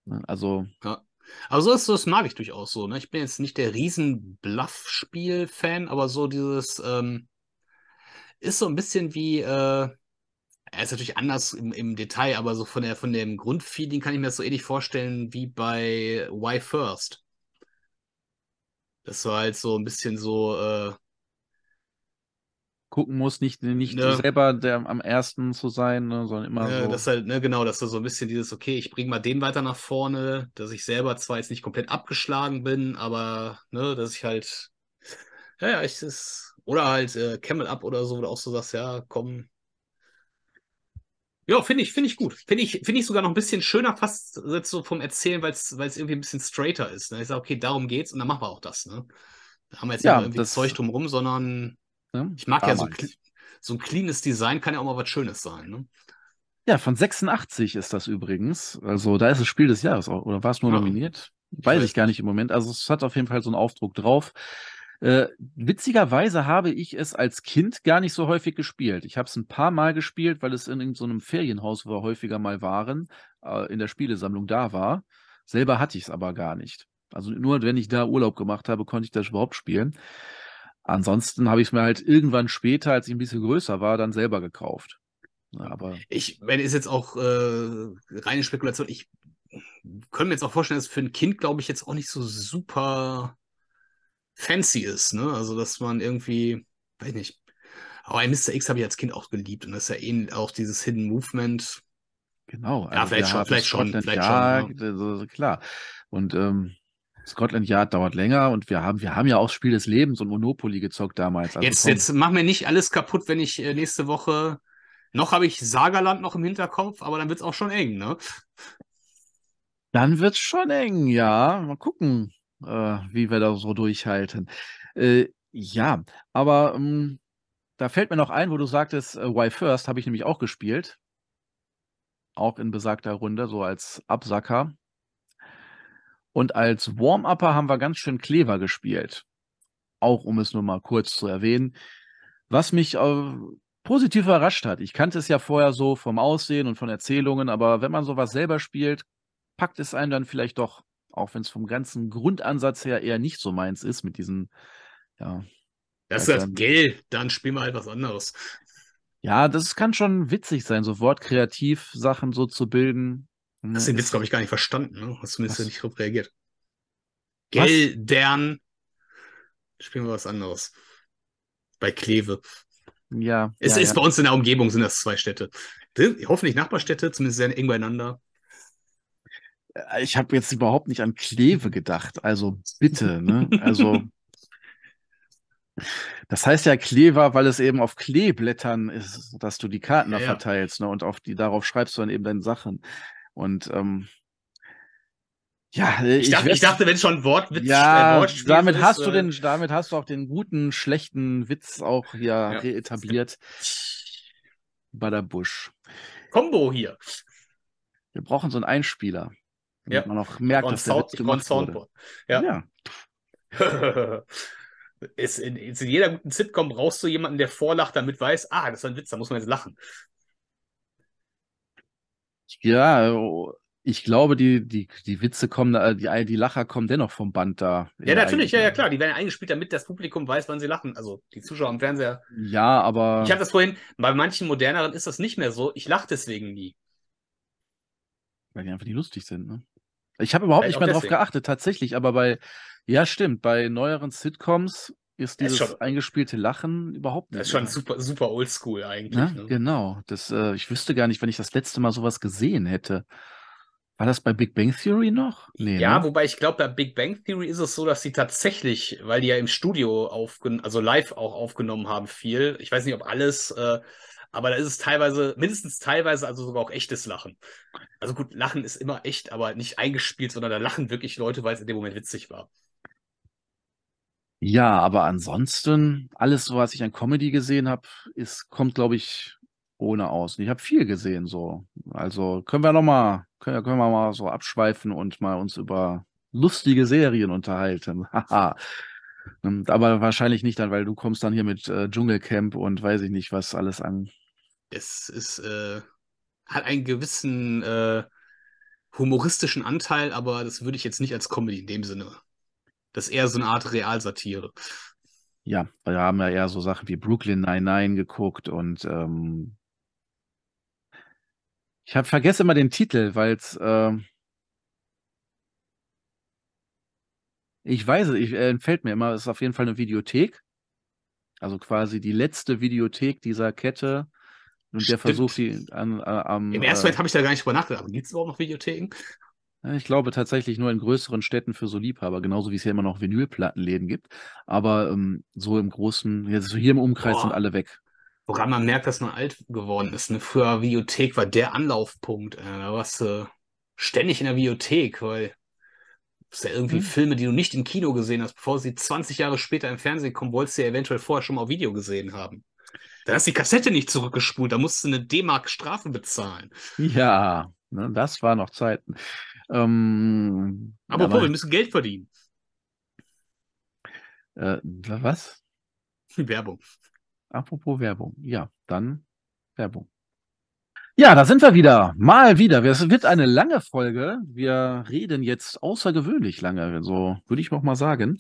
Ne, Also, Also das, das mag ich durchaus so. Ne? Ich bin jetzt nicht der riesen Bluff-Spiel-Fan, aber so dieses ähm, ist so ein bisschen wie, äh, er ist natürlich anders im, im Detail, aber so von der von dem Grundfeeling kann ich mir das so ähnlich vorstellen wie bei Why First. Das war halt so ein bisschen so, äh, gucken muss, nicht, nicht Ne. selber der am ersten zu sein, ne, sondern immer äh, so. das halt, ne, genau, dass du so ein bisschen dieses, okay, ich bringe mal den weiter nach vorne, dass ich selber zwar jetzt nicht komplett abgeschlagen bin, aber ne, dass ich halt, ja, ja, ich ist, oder halt äh, Camel Up oder so, wo du auch so sagst, ja, komm. Ja, finde ich, finde ich gut. Finde ich, finde ich sogar noch ein bisschen schöner, fast jetzt so vom Erzählen, weil es weil es irgendwie ein bisschen straighter ist. Ne? Ich sage, okay, darum geht's und dann machen wir auch das. Ne? Da haben wir jetzt Ja, nicht irgendwie das- Zeug drumrum, sondern ne, ich mag ja so, damals. so ein cleanes Design, kann ja auch mal was Schönes sein. Ne? Ja, von 86 ist das übrigens. Also da ist es Spiel des Jahres auch. Oder war es nur Ja. nominiert? Weiß ich gar nicht im Moment. Also es hat auf jeden Fall so einen Aufdruck drauf. Äh, witzigerweise habe ich es als Kind gar nicht so häufig gespielt. Ich habe es ein paar Mal gespielt, weil es in irgendeinem Ferienhaus, wo wir häufiger mal waren, äh, in der Spielesammlung da war. Selber hatte ich es aber gar nicht. Also nur wenn ich da Urlaub gemacht habe, konnte ich das überhaupt spielen. Ansonsten habe ich es mir halt irgendwann später, als ich ein bisschen größer war, dann selber gekauft. Aber Ich, wenn ist jetzt auch äh, reine Spekulation, ich könnte mir jetzt auch vorstellen, dass für ein Kind, glaube ich, jetzt auch nicht so super fancy ist, ne? Also, dass man irgendwie, weiß nicht. Aber ein Mr. X habe ich als Kind auch geliebt und das ist ja ähnlich auch dieses Hidden Movement. Genau. Ja, vielleicht wir schon, vielleicht schon, vielleicht schon, Yard, also, klar. Und ähm, Scotland Yard dauert länger und wir haben, wir haben ja auch Spiel des Lebens und Monopoly gezockt damals. Also jetzt, komm, jetzt mach mir nicht alles kaputt, wenn ich äh, nächste Woche noch habe ich Sagerland noch im Hinterkopf, aber dann wird es auch schon eng, ne? Dann wird's schon eng, ja. Mal gucken, äh, wie wir da so durchhalten. Äh, ja, aber ähm, da fällt mir noch ein, wo du sagtest, äh, Why First habe ich nämlich auch gespielt. Auch in besagter Runde, so als Absacker. Und als Warm-Upper haben wir ganz schön Kleber gespielt. Auch um es nur mal kurz zu erwähnen. Was mich äh, positiv überrascht hat. Ich kannte es ja vorher so vom Aussehen und von Erzählungen, aber wenn man sowas selber spielt, packt es einen dann vielleicht doch, auch wenn es vom ganzen Grundansatz her eher nicht so meins ist, mit diesen, ja, Das ist das Geld, dann spielen wir halt was anderes. ja, das kann schon witzig sein, so wortkreativ Sachen so zu bilden. Ne, Hast den Witz, ist- glaube ich, gar nicht verstanden, ne? Hast zumindest Was? nicht drauf reagiert. Geldern. Spielen wir was anderes. Bei Kleve. Ja, Es ja, ist ja. bei uns in der Umgebung sind das zwei Städte. Hoffentlich Nachbarstädte, zumindest sehr eng beieinander. Äh, Ich habe jetzt überhaupt nicht an Kleve gedacht. Also bitte, ne? Also [LAUGHS] das heißt ja Kleber, weil es eben auf Kleeblättern ist, dass du die Karten da Ja, ja. verteilst, ne? Und auf die darauf schreibst du dann eben deine Sachen. Und ähm, ja, äh, Ich, dachte, werd- ich dachte, wenn schon Wortwitz, ja, äh, Wortspiel damit ist, hast du äh, den, damit hast du auch den guten, schlechten Witz auch hier Ja. reetabliert. Badabusch. Combo hier. Wir brauchen so einen Einspieler, damit Ja. man auch merkt, On dass der Sound, Witz on gemacht. Soundboard. Ja. ja. [LAUGHS] ist in, ist in jeder guten Sitcom brauchst du jemanden, der vorlacht, damit weiß, ah, das ist ein Witz, da muss man jetzt lachen. Ja, Ich glaube, die, die, die Witze kommen, die, die Lacher kommen dennoch vom Band da. Ja, der natürlich, ja, ja, klar. Die werden ja eingespielt, damit das Publikum weiß, wann sie lachen. Also die Zuschauer am Fernseher. Ja, aber Ich hatte das vorhin, bei manchen moderneren ist das nicht mehr so. Ich lache deswegen nie. weil die einfach nicht lustig sind. Ne? Ich habe überhaupt Vielleicht nicht mehr drauf deswegen. geachtet, tatsächlich, aber bei, ja, stimmt, bei neueren Sitcoms ist Das ist dieses schon- eingespielte Lachen überhaupt nicht. Das ist schon super, super oldschool eigentlich. Ne? Ne? Genau. Das, äh, ich wüsste gar nicht, wenn ich das letzte Mal sowas gesehen hätte. War das bei Big Bang Theory noch? Nee, Ja, ne? wobei ich glaube, bei Big Bang Theory ist es so, dass sie tatsächlich, weil die ja im Studio aufgenommen, also live auch aufgenommen haben, viel. Ich weiß nicht, ob alles, äh, aber da ist es teilweise, mindestens teilweise, also sogar auch echtes Lachen. Also gut, Lachen ist immer echt, aber nicht eingespielt, sondern da lachen wirklich Leute, weil es in dem Moment witzig war. Ja, aber ansonsten, alles, was ich an Comedy gesehen habe, kommt, glaube ich, ohne aus. Und ich habe viel gesehen, so. Also können wir noch mal, können, können wir mal so abschweifen und mal uns über lustige Serien unterhalten. [LAUGHS] Haha. Und aber wahrscheinlich nicht dann, weil du kommst dann hier mit äh, Dschungelcamp und weiß ich nicht, was alles an. Es ist, äh, hat einen gewissen äh, humoristischen Anteil, aber das würde ich jetzt nicht als Comedy in dem Sinne. Das ist eher so eine Art Realsatire. Ja, wir haben ja eher so Sachen wie Brooklyn Nine-Nine geguckt und ähm, ich habe vergesse immer den Titel, weil es ähm, ich weiß es, ich, äh, entfällt mir immer, es ist auf jeden Fall eine Videothek. Also quasi die letzte Videothek dieser Kette. Und der versucht die an, an, am. Im ersten äh, Moment habe ich da gar nicht drüber nachgedacht. Gibt es überhaupt noch Videotheken? Ich glaube tatsächlich nur in größeren Städten für so Liebhaber, genauso wie es ja immer noch Vinylplattenläden gibt. Aber ähm, so im Großen, jetzt so hier im Umkreis sind Boah. alle weg. Woran man merkt, dass man alt geworden ist. Ne? Früher Videothek war der Anlaufpunkt. Äh, da warst du ständig in der Videothek, weil es ja irgendwie Hm. Filme, die du nicht im Kino gesehen hast, bevor sie 20 Jahre später im Fernsehen kommen, wolltest du ja eventuell vorher schon mal auf Video gesehen haben. Da hast du die Kassette nicht zurückgespult, da musst du eine D-Mark Strafe bezahlen. Ja, ne, das war noch Zeiten. Ähm, Aber, aber wir müssen Geld verdienen. äh, was? [LAUGHS] Werbung. Apropos Werbung. Ja, dann Werbung. Ja, da sind wir wieder. Mal wieder. Es wird eine lange Folge. Wir reden jetzt außergewöhnlich lange, so würde ich noch mal sagen.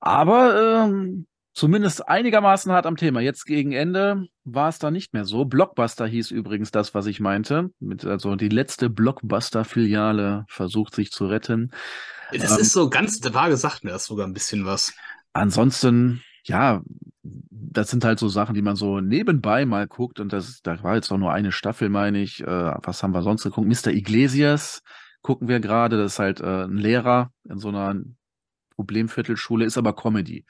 Aber ähm, zumindest einigermaßen hart am Thema. Jetzt gegen Ende war es da nicht mehr so. Blockbuster hieß übrigens das, was ich meinte. Mit, also die letzte Blockbuster-Filiale versucht sich zu retten. Das Ähm, ist so ganz vage, sagt mir das sogar ein bisschen was. Ansonsten, ja, das sind halt so Sachen, die man so nebenbei mal guckt. Und das, da war jetzt auch nur eine Staffel, meine ich. Äh, was haben wir sonst geguckt? Mr. Iglesias gucken wir gerade. Das ist halt äh, ein Lehrer in so einer Problemviertelschule, ist aber Comedy.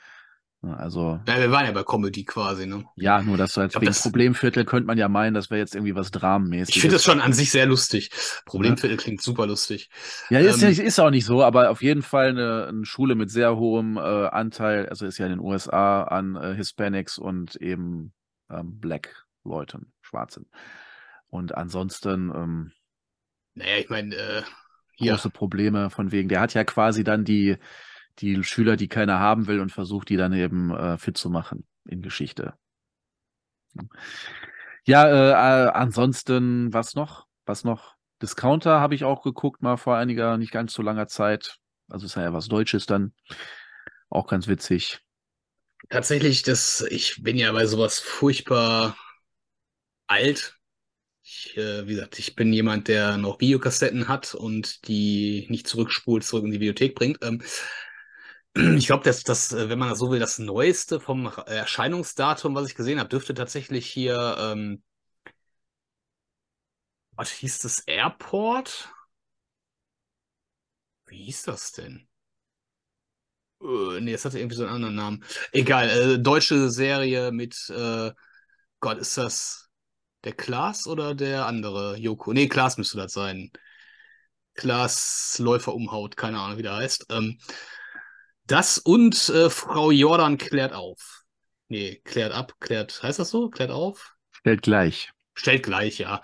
Ja, Also, Ja, wir waren ja bei Comedy quasi, ne? ja, nur dass du halt glaub, wegen das- Problemviertel könnte man ja meinen, das wäre jetzt irgendwie was Dramenmäßiges. Ich finde das schon an sich sehr lustig. Problemviertel klingt super lustig. Ja, ist, Ähm, ja- ist auch nicht so, aber auf jeden Fall eine, eine Schule mit sehr hohem äh, Anteil, also ist ja in den USA an äh, Hispanics und eben ähm, Black Leuten, Schwarzen. Und ansonsten ähm, Naja, ich meine, äh, große Probleme von wegen, der hat ja quasi dann die, die Schüler, die keiner haben will und versucht, die dann eben äh, fit zu machen in Geschichte. Ja, äh, äh, ansonsten, was noch? Was noch? Discounter habe ich auch geguckt, mal vor einiger, nicht ganz so langer Zeit. Also ist ja was Deutsches dann. Auch ganz witzig. tatsächlich, das, ich bin ja bei sowas furchtbar alt. Ich, äh, wie gesagt, ich bin jemand, der noch Videokassetten hat und die nicht zurückspult, zurück in die Videothek bringt. Ähm, ich glaube, dass das, äh, wenn man das so will, das Neueste vom Erscheinungsdatum, was ich gesehen habe, dürfte tatsächlich hier, ähm, was hieß das, Airport? Wie hieß das denn? Äh, nee, es hatte irgendwie so einen anderen Namen. Egal, äh, deutsche Serie mit, äh, Gott, ist das der Klaas oder der andere Joko? Nee, Klaas müsste das sein. Klaas Läufer umhaut, keine Ahnung, wie der heißt. Ähm, das und äh, Frau Jordan klärt auf. Nee, klärt ab, klärt, heißt das so? Klärt auf? Stellt gleich. Stellt gleich, ja.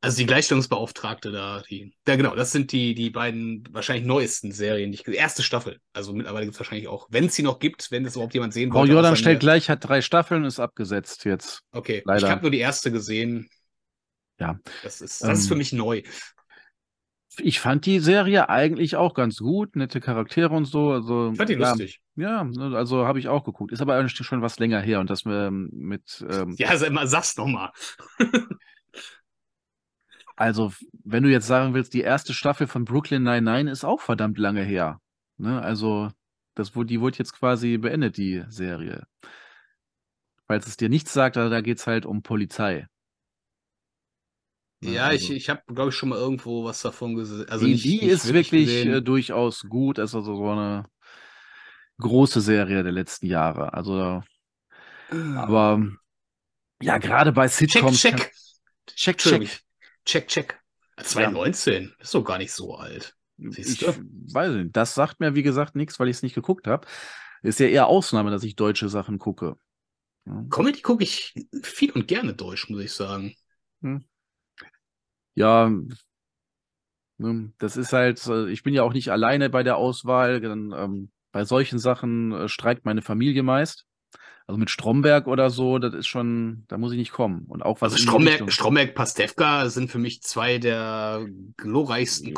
Also die Gleichstellungsbeauftragte da, die. Ja, genau, das sind die, die beiden wahrscheinlich neuesten Serien, die Erste Staffel. Also mittlerweile gibt es wahrscheinlich auch, wenn es sie noch gibt, wenn es überhaupt jemand sehen Frau wollte. Jordan außer stellt gleich, hat drei Staffeln, ist abgesetzt jetzt. Okay, leider. ich habe nur die erste gesehen. Ja. Das ist, das ist Ähm, für mich neu. Ich fand die Serie eigentlich auch ganz gut, nette Charaktere und so. Also, Ich fand die ja, lustig. ja, ne, also habe ich auch geguckt. Ist aber eigentlich schon was länger her und das wir mit, ähm, Ja, sag mal, sag's noch mal. [LAUGHS] also wenn du jetzt sagen willst, die erste Staffel von Brooklyn Nine-Nine ist auch verdammt lange her. Ne? Also das die wurde jetzt quasi beendet, die Serie. Falls es dir nichts sagt, da, da geht es halt um Polizei. Ja, ich, also- ich habe, glaube ich, schon mal irgendwo was davon gesehen. Also die, nicht, die nicht ist wirklich gesehen. äh, durchaus gut. Es ist also so eine große Serie der letzten Jahre. Also, aber ja, gerade bei check, Sitcoms. check. check, Entschuldigung. check. Check, check. 2019 ist doch gar nicht so alt. Ich Siehste? weiß nicht. Das sagt mir, wie gesagt, nichts, weil ich es nicht geguckt habe. Ist ja eher Ausnahme, dass ich deutsche Sachen gucke. Ja. Comedy gucke ich viel und gerne deutsch, muss ich sagen. Ja, ne, das ist halt, äh, ich bin ja auch nicht alleine bei der Auswahl. Dann, ähm, bei solchen Sachen äh, streikt meine Familie meist. Also mit Stromberg oder so, das ist schon, da muss ich nicht kommen. Und auch was Also Stromberg, Stromberg, Pastewka sind für mich zwei der glorreichsten Ja,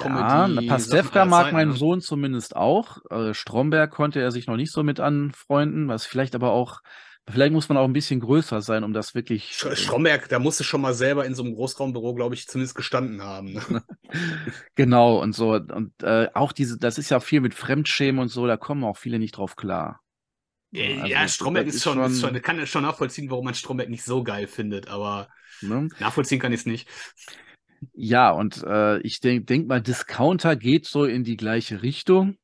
Comedy. Pastewka mag mein Sohn zumindest auch. Äh, Stromberg konnte er sich noch nicht so mit anfreunden, was vielleicht aber auch, vielleicht muss man auch ein bisschen größer sein, um das wirklich. Sch- Stromberg, da musste schon mal selber in so einem Großraumbüro, glaube ich, zumindest gestanden haben. Ne? [LAUGHS] [LAUGHS] Genau, und so. Und äh, auch diese, das ist ja viel mit Fremdschämen und so, da kommen auch viele nicht drauf klar. Ja, Also, ja, Stromberg das ist schon, ist schon, kann schon nachvollziehen, warum man Stromberg nicht so geil findet, aber Ne? nachvollziehen kann ich es nicht. Ja, und äh, ich denke denk mal, Discounter geht so in die gleiche Richtung.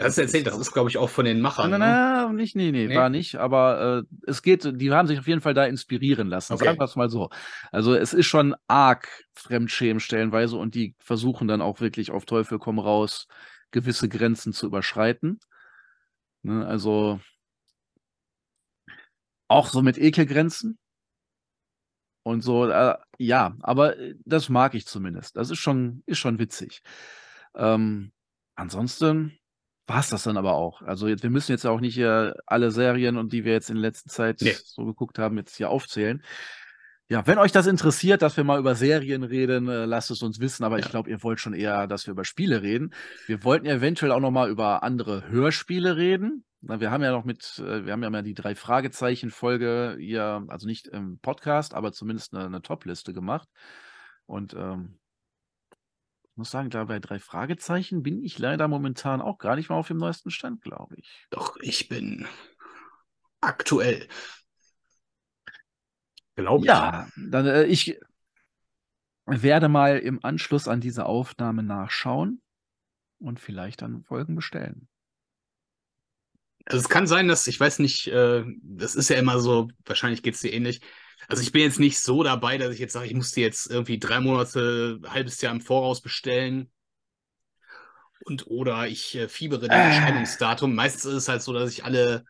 Das hast du erzählt, das ist, glaube ich, auch von den Machern. Nein, ne? nein, nein, nicht, nee, nee, Nee? war nicht, aber äh, es geht, die haben sich auf jeden Fall da inspirieren lassen, Okay. sagen wir es mal so. Also es ist schon arg Fremdschämen stellenweise und die versuchen dann auch wirklich auf Teufel komm raus, gewisse Grenzen zu überschreiten. Ne, also auch so mit Ekelgrenzen. Und so, äh, ja, aber äh, das mag ich zumindest. Das ist schon, ist schon witzig. Ähm, ansonsten war es das dann aber auch. Also jetzt, wir müssen jetzt auch nicht hier alle Serien und die wir jetzt in letzter Zeit Nee. so geguckt haben, jetzt hier aufzählen. Ja, wenn euch das interessiert, dass wir mal über Serien reden, äh, lasst es uns wissen. Aber ich Ja. glaube, ihr wollt schon eher, dass wir über Spiele reden. Wir wollten ja eventuell auch noch mal über andere Hörspiele reden. Na, wir haben ja noch mit, äh, wir haben ja mal die drei Fragezeichen-Folge hier, also nicht im Podcast, aber zumindest eine, eine Top-Liste gemacht. Und ähm, ich muss sagen, da bei drei Fragezeichen bin ich leider momentan auch gar nicht mal auf dem neuesten Stand, glaube ich. Doch, ich bin aktuell. Glaube ich. Ja, dann äh, ich werde mal im Anschluss an diese Aufnahme nachschauen und vielleicht dann Folgen bestellen. Also es kann sein, dass, ich weiß nicht, äh, das ist ja immer so, wahrscheinlich geht es dir ähnlich. Also ich bin jetzt nicht so dabei, dass ich jetzt sage, ich muss die jetzt irgendwie drei Monate, ein halbes Jahr im Voraus bestellen. Und oder ich äh, fiebere dem Äh. Erscheinungsdatum. Meistens ist es halt so, dass ich alle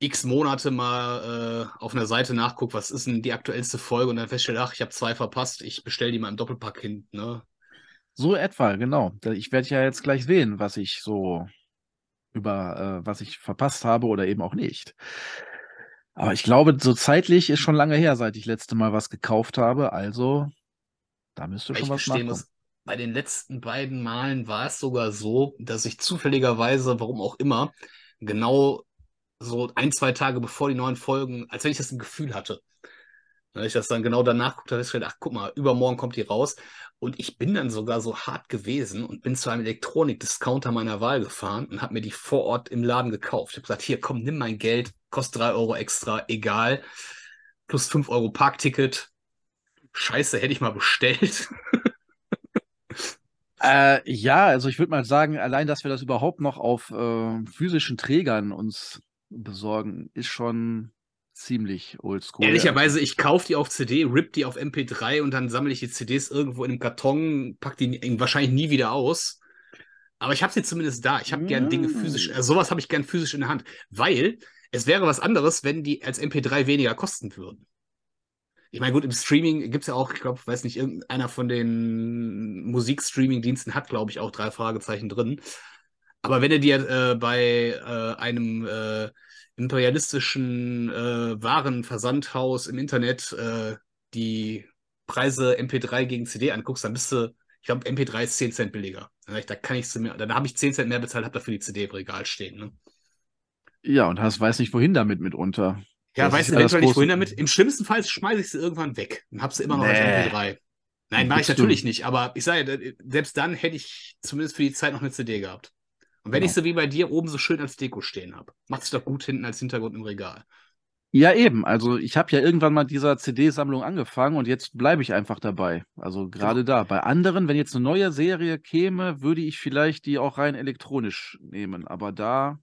x Monate mal äh, auf einer Seite nachgucke, was ist denn die aktuellste Folge und dann feststelle, ach, ich habe zwei verpasst, ich bestelle die mal im Doppelpack hin. Ne? So etwa, genau. Ich werde ja jetzt gleich sehen, was ich so über, äh, was ich verpasst habe oder eben auch nicht. Aber ich glaube, so zeitlich ist schon lange her, seit ich letzte Mal was gekauft habe. Also, da müsste schon ich was nachkommen. muss, bei den letzten beiden Malen war es sogar so, dass ich zufälligerweise, warum auch immer, genau so ein, zwei Tage bevor die neuen Folgen, als wenn ich das im Gefühl hatte. Weil ich das dann genau danach guckte, habe ich gedacht, ach guck mal, übermorgen kommt die raus. Und ich bin dann sogar so hart gewesen und bin zu einem Elektronik-Discounter meiner Wahl gefahren und habe mir die vor Ort im Laden gekauft. Ich habe gesagt, hier, komm, nimm mein Geld, kostet drei Euro extra, egal. Plus fünf Euro Parkticket. Scheiße, hätte ich mal bestellt. [LAUGHS] Äh, ja, also ich würde mal sagen, allein, dass wir das überhaupt noch auf äh, physischen Trägern uns besorgen, ist schon ziemlich oldschool. Ehrlicherweise, ich kaufe die auf CD, rip die auf MP3 und dann sammle ich die CDs irgendwo in einem Karton, pack die wahrscheinlich nie wieder aus. Aber ich habe sie zumindest da. Ich habe gern Dinge Mm. physisch. Also sowas habe ich gern physisch in der Hand. Weil es wäre was anderes, wenn die als MP3 weniger kosten würden. Ich meine, gut, im Streaming gibt es ja auch, ich glaube, weiß nicht, irgendeiner von den Musikstreaming-Diensten hat, glaube ich, auch drei Fragezeichen drin. Aber wenn du dir äh, bei äh, einem äh, imperialistischen äh, Warenversandhaus im Internet äh, die Preise MP3 gegen CD anguckst, dann bist du Ich glaube, MP3 ist 10 Cent billiger. Da kann ich mir, dann habe ich 10 Cent mehr bezahlt, habe dafür die CD im Regal stehen. Ne? Ja, und hast, weiß nicht, wohin damit mitunter. Ja, das weiß eventuell nicht, wohin damit. Im schlimmsten Fall schmeiße ich sie irgendwann weg und habe sie immer noch nee. als MP3. Nein, mache ich natürlich du? nicht, aber ich sage, selbst dann hätte ich zumindest für die Zeit noch eine CD gehabt. Und wenn genau. ich sie wie bei dir oben so schön als Deko stehen habe, macht es doch gut hinten als Hintergrund im Regal. Ja, eben. Also ich habe ja irgendwann mal dieser CD-Sammlung angefangen und jetzt bleibe ich einfach dabei. Also gerade genau. da. Bei anderen, wenn jetzt eine neue Serie käme, würde ich vielleicht die auch rein elektronisch nehmen. Aber da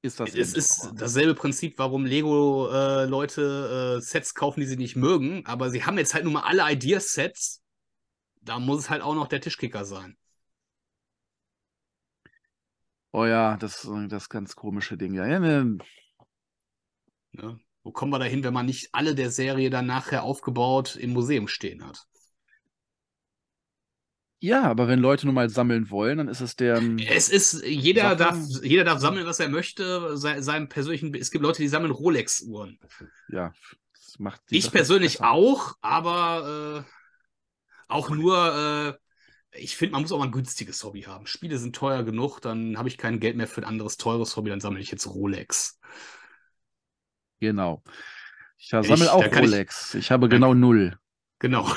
ist das. Es ist dasselbe Prinzip, warum Lego-Leute äh, äh, Sets kaufen, die sie nicht mögen. Aber sie haben jetzt halt nun mal alle Ideas-Sets. Da muss es halt auch noch der Tischkicker sein. Oh ja, das, das ganz komische Ding. Ja, ja ne. Ja. Wo kommen wir dahin, wenn man nicht alle der Serie dann nachher aufgebaut im Museum stehen hat? Ja, aber wenn Leute nun mal sammeln wollen, dann ist es der. Es ist, jeder darf, jeder darf sammeln, was er möchte, sei, seinem persönlichen, es gibt Leute, die sammeln Rolex-Uhren. Ja, das macht Ich Sache persönlich auch, aber äh, auch nur, äh, ich finde, man muss auch mal ein günstiges Hobby haben. Spiele sind teuer genug, dann habe ich kein Geld mehr für ein anderes teures Hobby, dann sammle ich jetzt Rolex. Genau. Ich sammle auch Rolex. Ich, ich, habe genau null. Genau.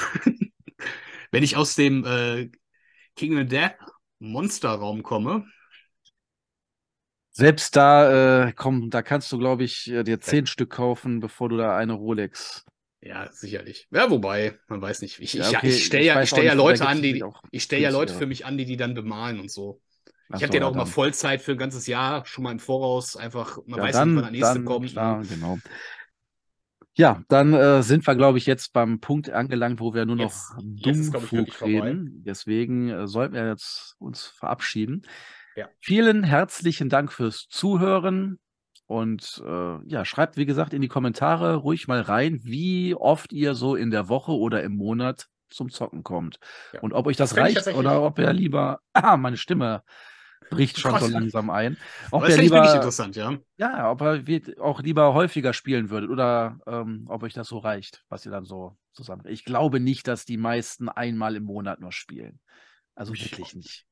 [LAUGHS] Wenn ich aus dem äh, King of Death Monsterraum komme. Selbst da, äh, komm, da kannst du, glaube ich, äh, dir zehn ja. Stück kaufen, bevor du da eine Rolex. Ja, sicherlich. Ja, wobei, man weiß nicht. Ich, ja, okay. ich, ich stelle ja, stell ja Leute an, die, ich stelle ja Leute für mich an, die die dann bemalen und so. Ich habe so, den auch mal Vollzeit für ein ganzes Jahr, schon mal im Voraus, einfach, man ja, weiß dann, nicht, wann der nächste dann, kommt. Klar, genau. Ja, dann äh, sind wir, glaube ich, jetzt beim Punkt angelangt, wo wir nur noch jetzt, Dummfug jetzt reden. Deswegen äh, sollten wir jetzt uns verabschieden. Ja. Vielen herzlichen Dank fürs Zuhören. Und äh, ja, schreibt, wie gesagt, in die Kommentare ruhig mal rein, wie oft ihr so in der Woche oder im Monat zum Zocken kommt. Ja. Und ob euch das, das reicht oder ob ihr lieber, [LAUGHS] ah, meine Stimme bricht schon so langsam ein. Ob das er lieber, wirklich interessant, ja. Ja, ob er auch lieber häufiger spielen würdet oder ähm, ob euch das so reicht, was ihr dann so zusammen. Ich glaube nicht, dass die meisten einmal im Monat nur spielen. Also ich wirklich nicht.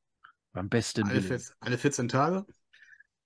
Beim besten alle, 14, alle 14 Tage?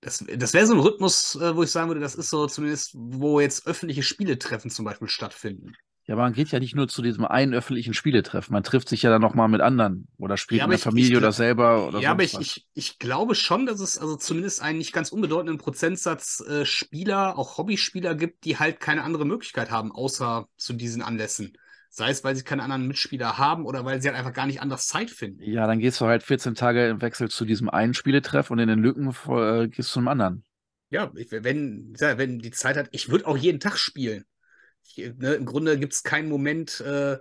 Das, das wäre so ein Rhythmus, äh, wo ich sagen würde, das ist so zumindest, wo jetzt öffentliche Spieletreffen zum Beispiel stattfinden. Ja, aber man geht ja nicht nur zu diesem einen öffentlichen Spieletreffen. Man trifft sich ja dann nochmal mit anderen oder spielt ja, in der ich, Familie ich, oder selber. Oder ja, aber ich, ich, ich glaube schon, dass es also zumindest einen nicht ganz unbedeutenden Prozentsatz äh, Spieler, auch Hobbyspieler gibt, die halt keine andere Möglichkeit haben, außer zu diesen Anlässen. Sei es, weil sie keine anderen Mitspieler haben oder weil sie halt einfach gar nicht anders Zeit finden. Ja, dann gehst du halt 14 Tage im Wechsel zu diesem einen Spieletreff und in den Lücken äh, gehst du zum anderen. Ja, wenn, wenn die Zeit hat, ich würde auch jeden Tag spielen. Ich, ne, Im Grunde gibt es keinen Moment, äh,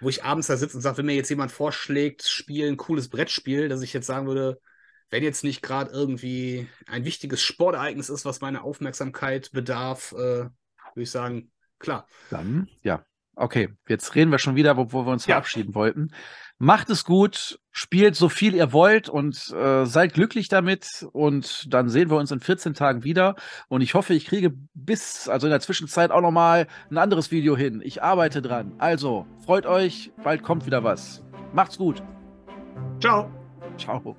wo ich abends da sitze und sage, wenn mir jetzt jemand vorschlägt, spielen cooles Brettspiel, dass ich jetzt sagen würde, wenn jetzt nicht gerade irgendwie ein wichtiges Sportereignis ist, was meine Aufmerksamkeit bedarf, äh, würde ich sagen, klar. Dann, ja. Okay, jetzt reden wir schon wieder, wo, wo wir uns ja. verabschieden wollten. Macht es gut, spielt so viel ihr wollt und äh, seid glücklich damit. Und dann sehen wir uns in 14 Tagen wieder. Und ich hoffe, ich kriege bis, also in der Zwischenzeit auch nochmal ein anderes Video hin. Ich arbeite dran. Also, freut euch, bald kommt wieder was. Macht's gut. Ciao. Ciao.